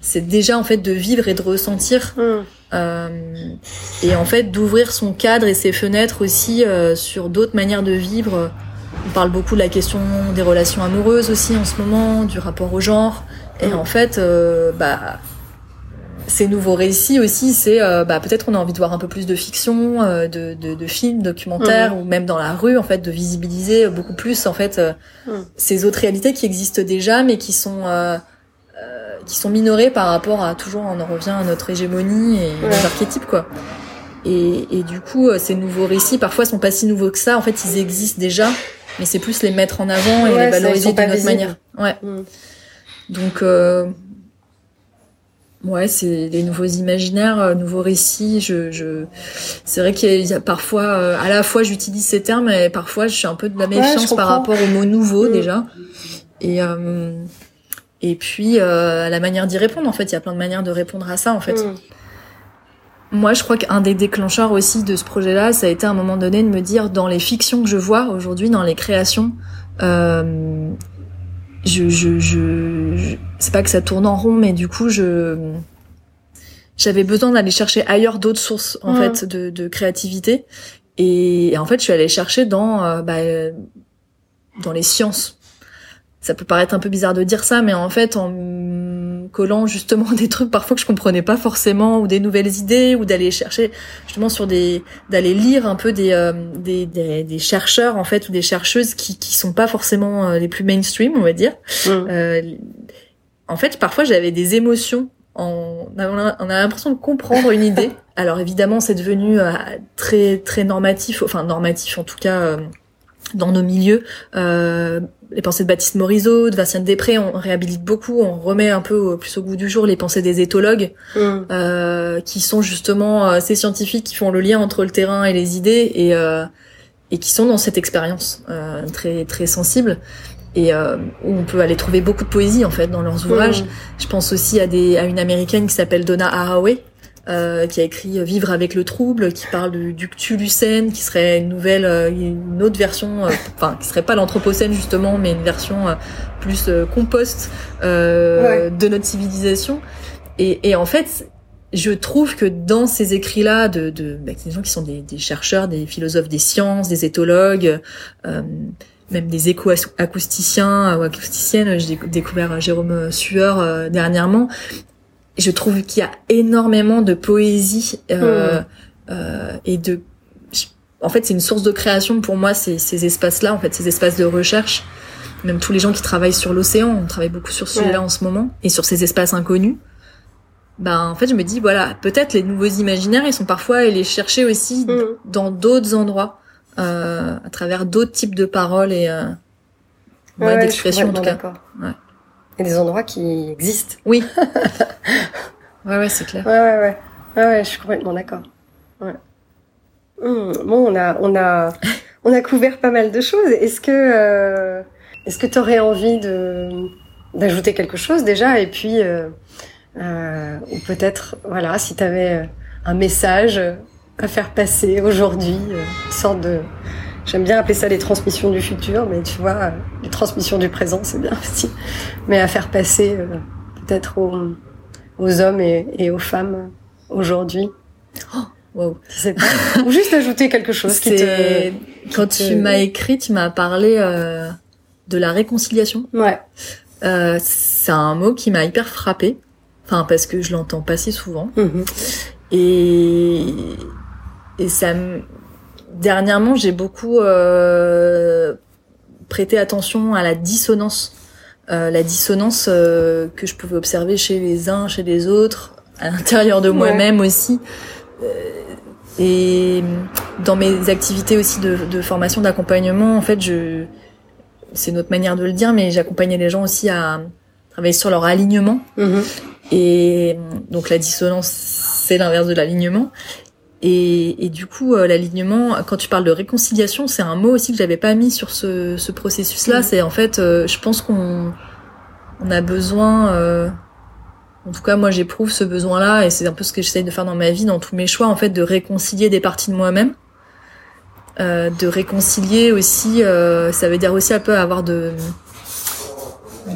c'est déjà en fait de vivre et de ressentir euh, et en fait d'ouvrir son cadre et ses fenêtres aussi euh, sur d'autres manières de vivre. On parle beaucoup de la question des relations amoureuses aussi en ce moment, du rapport au genre. Et en fait, euh, bah, ces nouveaux récits aussi, c'est euh, bah, peut-être on a envie de voir un peu plus de fiction, euh, de, de, de, films, documentaires, ou même dans la rue, en fait, de visibiliser beaucoup plus en fait ces autres réalités qui existent déjà, mais qui sont qui sont minorés par rapport à toujours on en revient à notre hégémonie et nos archétypes quoi. Et, et, du coup, euh, ces nouveaux récits parfois sont pas si nouveaux que ça. En fait, ils existent déjà, mais c'est plus les mettre en avant et les valoriser d'une autre manière. Ouais. Mm. Donc euh, ouais, c'est les nouveaux imaginaires, euh, nouveaux récits. Je, je... c'est vrai qu'il y, a parfois, euh, à la fois j'utilise ces termes, et parfois je suis un peu de la méfiance par rapport aux mots nouveaux mm. déjà. Et euh, et puis euh, la manière d'y répondre en fait il y a plein de manières de répondre à ça en fait mm. moi je crois qu'un des déclencheurs aussi de ce projet là ça a été à un moment donné de me dire dans les fictions que je vois aujourd'hui dans les créations euh, je, je, je, c'est pas que ça tourne en rond mais du coup je j'avais besoin d'aller chercher ailleurs d'autres sources en mm. fait de, de créativité et, en fait je suis allée chercher dans euh, bah, dans les sciences ça peut paraître un peu bizarre de dire ça, mais en fait, en collant justement [laughs] des trucs parfois que je comprenais pas forcément, ou des nouvelles idées, ou d'aller chercher justement sur des, d'aller lire un peu des, euh, des, des, des, chercheurs en fait ou des chercheuses qui qui sont pas forcément euh, les plus mainstream, on va dire. Mmh. Euh, en fait, parfois j'avais des émotions on a, l'impression de comprendre une idée. [laughs] Alors évidemment, c'est devenu euh, très très normatif, enfin normatif en tout cas euh, dans nos milieux. Euh, les pensées de Baptiste Morisot, de Vincent Després, on réhabilite beaucoup, on remet un peu plus au goût du jour les pensées des éthologues, mm. euh, qui sont justement ces scientifiques qui font le lien entre le terrain et les idées et et qui sont dans cette expérience très très sensible et euh, où on peut aller trouver beaucoup de poésie en fait dans leurs ouvrages. Je pense aussi à des à une américaine qui s'appelle Donna Haraway. Euh, qui a écrit Vivre avec le trouble, qui parle du, du Cthulhucène, qui serait une nouvelle, euh, une autre version, euh, enfin qui serait pas l'anthropocène justement, mais une version plus compost de notre civilisation. Et, et, en fait, je trouve que dans ces écrits-là, de, de bah, des gens qui sont des, des, chercheurs, des philosophes des sciences, des éthologues, même des éco-acousticiens ou acousticiennes. J'ai découvert euh, Jérôme euh, Sueur euh, dernièrement. Je trouve qu'il y a énormément de poésie euh, mmh. et de. En fait, c'est une source de création pour moi ces, ces espaces-là, en fait, ces espaces de recherche. Même tous les gens qui travaillent sur l'océan, on travaille beaucoup sur ce sujet-là en ce moment et sur ces espaces inconnus. Ben en fait, je me dis voilà, peut-être les nouveaux imaginaires, ils sont parfois à les chercher aussi mmh. dans d'autres endroits. Euh, à travers d'autres types de paroles et euh, ouais, d'expressions en tout cas. Et des endroits qui existent. Oui. [laughs] ouais, ouais, c'est clair. Ouais, ouais, ouais. Ouais, ouais, je suis complètement d'accord. Ouais. Hum, bon, on a, on a, [laughs] on a couvert pas mal de choses. Est-ce que, euh, est-ce que tu aurais envie de d'ajouter quelque chose déjà? Et puis euh, euh, ou peut-être voilà si tu avais un message à faire passer aujourd'hui, euh, une sorte de... J'aime bien appeler ça les transmissions du futur, mais tu vois, euh, les transmissions du présent, c'est bien [laughs] aussi. Mais à faire passer euh, peut-être aux, aux, hommes et, et, aux femmes aujourd'hui. Oh, wow. pas. [laughs] Ou juste ajouter quelque chose qui te... Quand tu m'as écrit, tu m'as parlé euh, de la réconciliation. Ouais. Euh, c'est un mot qui m'a hyper frappé. Enfin, parce que je l'entends pas si souvent. Mm-hmm. Et et ça dernièrement j'ai beaucoup euh, prêté attention à la dissonance euh, la dissonance euh, que je pouvais observer chez les uns chez les autres à l'intérieur de moi-même aussi. Euh, et dans mes activités aussi de, de formation d'accompagnement en fait je c'est notre manière de le dire mais j'accompagnais les gens aussi à travailler sur leur alignement. Mm-hmm. et donc la dissonance c'est l'inverse de l'alignement et, et, du coup, euh, l'alignement, quand tu parles de réconciliation, c'est un mot aussi que j'avais pas mis sur ce, ce processus-là. Mm. C'est en fait, euh, je pense qu'on on a besoin, euh, en tout cas moi j'éprouve ce besoin-là, et c'est un peu ce que j'essaye de faire dans ma vie, dans tous mes choix, en fait, de réconcilier des parties de moi-même, de réconcilier aussi, ça veut dire aussi un peu avoir de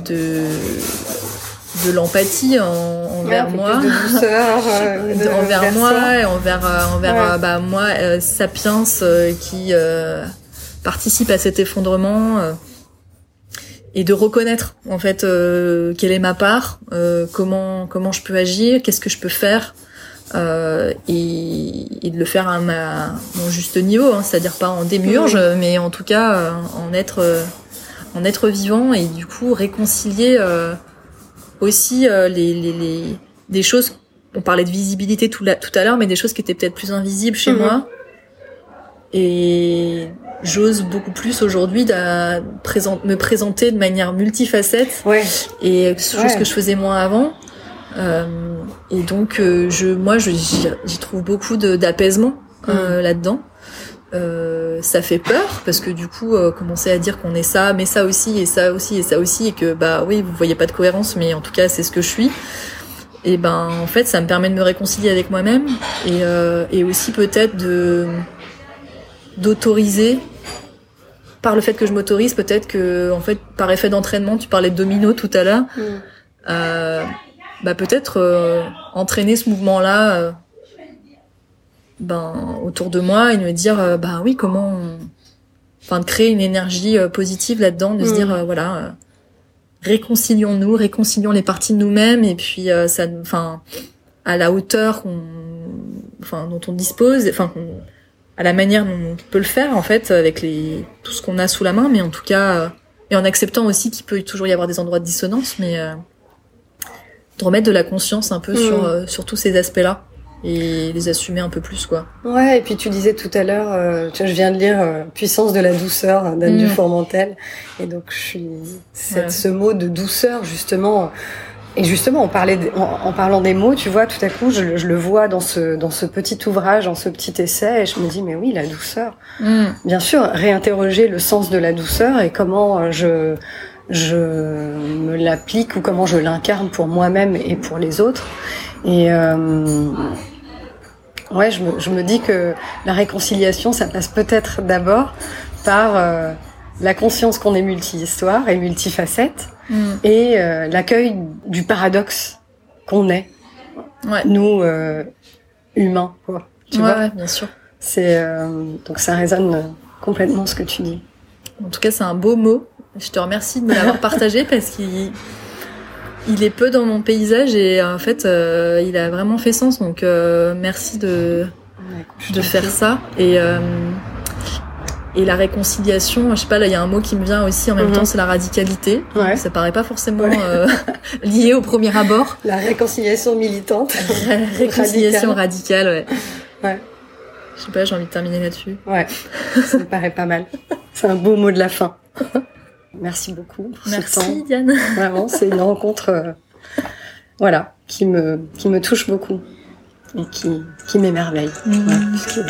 de de l'empathie en, envers moi, de douceur, [laughs] euh, envers moi, et envers euh, envers euh, bah moi sapiens qui participe à cet effondrement et de reconnaître en fait quelle est ma part, comment comment je peux agir, qu'est-ce que je peux faire. Euh, et, et, de le faire à, ma, mon juste niveau, hein, c'est-à-dire pas en démiurge, mais en tout cas en être en être vivant et du coup réconcilier aussi euh, les, les, les, des choses. On parlait de visibilité tout, la, tout à l'heure, mais des choses qui étaient peut-être plus invisibles chez mhm. moi. Et j'ose beaucoup plus aujourd'hui me présenter de manière multifacette. Ouais. Et chose que je faisais moins avant. Euh, et donc, euh, je, moi, j'y trouve beaucoup d'apaisement euh, mhm. là-dedans. Euh, ça fait peur parce que du coup euh, commencer à dire qu'on est ça mais ça aussi et ça aussi et ça aussi et que bah oui vous voyez pas de cohérence mais en tout cas c'est ce que je suis et ben en fait ça me permet de me réconcilier avec moi-même et, euh, et aussi peut-être de d'autoriser par le fait que je m'autorise peut-être que en fait par effet d'entraînement tu parlais de domino tout à l'heure mm. euh, bah peut-être euh, entraîner ce mouvement là ben autour de moi et de me dire euh, bah oui comment enfin de créer une énergie euh, positive là-dedans de se mm. dire euh, voilà réconcilions-nous réconcilions les parties de nous-mêmes et puis ça enfin à la hauteur qu'on enfin dont on dispose enfin à la manière dont on peut le faire en fait avec les tout ce qu'on a sous la main mais en tout cas et en acceptant aussi qu'il peut toujours y avoir des endroits de dissonance mais de remettre de la conscience un peu Mm. sur euh, sur tous ces aspects-là et les assumer un peu plus quoi. Ouais, et puis tu disais tout à l'heure, euh, tu vois, je viens de lire euh, Puissance de la douceur d'Anne Mm. Dufourmentel, et donc je suis cette, Ouais. ce mot de douceur justement. Et justement, on parlait de- en, en parlant des mots, tu vois, tout à coup, je, le- je le vois dans ce dans ce petit ouvrage, dans ce petit essai, et je me dis mais oui, la douceur. Bien sûr, réinterroger le sens de la douceur et comment euh, je je me l'applique ou comment je l'incarne pour moi-même et pour les autres. Et euh, ouais, je me, je me dis que la réconciliation, ça passe peut-être d'abord par euh, la conscience qu'on est multi-histoire et multifacette Mm. et euh, l'accueil du paradoxe qu'on est, Ouais. nous euh, humains, quoi. Tu ouais, vois ouais, bien sûr. c'est donc ça résonne complètement ce que tu dis. En tout cas, c'est un beau mot. Je te remercie de me l'avoir partagé parce qu'il il est peu dans mon paysage et en fait, euh, il a vraiment fait sens. Donc, euh, merci de de faire ça et euh, et la réconciliation. Je sais pas, là, il y a un mot qui me vient aussi en même Mhm. temps, c'est la radicalité. Ouais. Ça paraît pas forcément Ouais. euh, [laughs] lié au premier abord. La réconciliation militante. [laughs] Ré- Réconciliation radicale, ouais. Ouais. Je sais pas, j'ai envie de terminer là-dessus. Ouais, ça me paraît pas mal. C'est un beau mot de la fin. [laughs] Merci beaucoup pour ce Merci. Diane. [laughs] Vraiment, c'est une rencontre, euh, voilà, qui me qui me touche beaucoup et qui qui m'émerveille. Mhm. Ouais,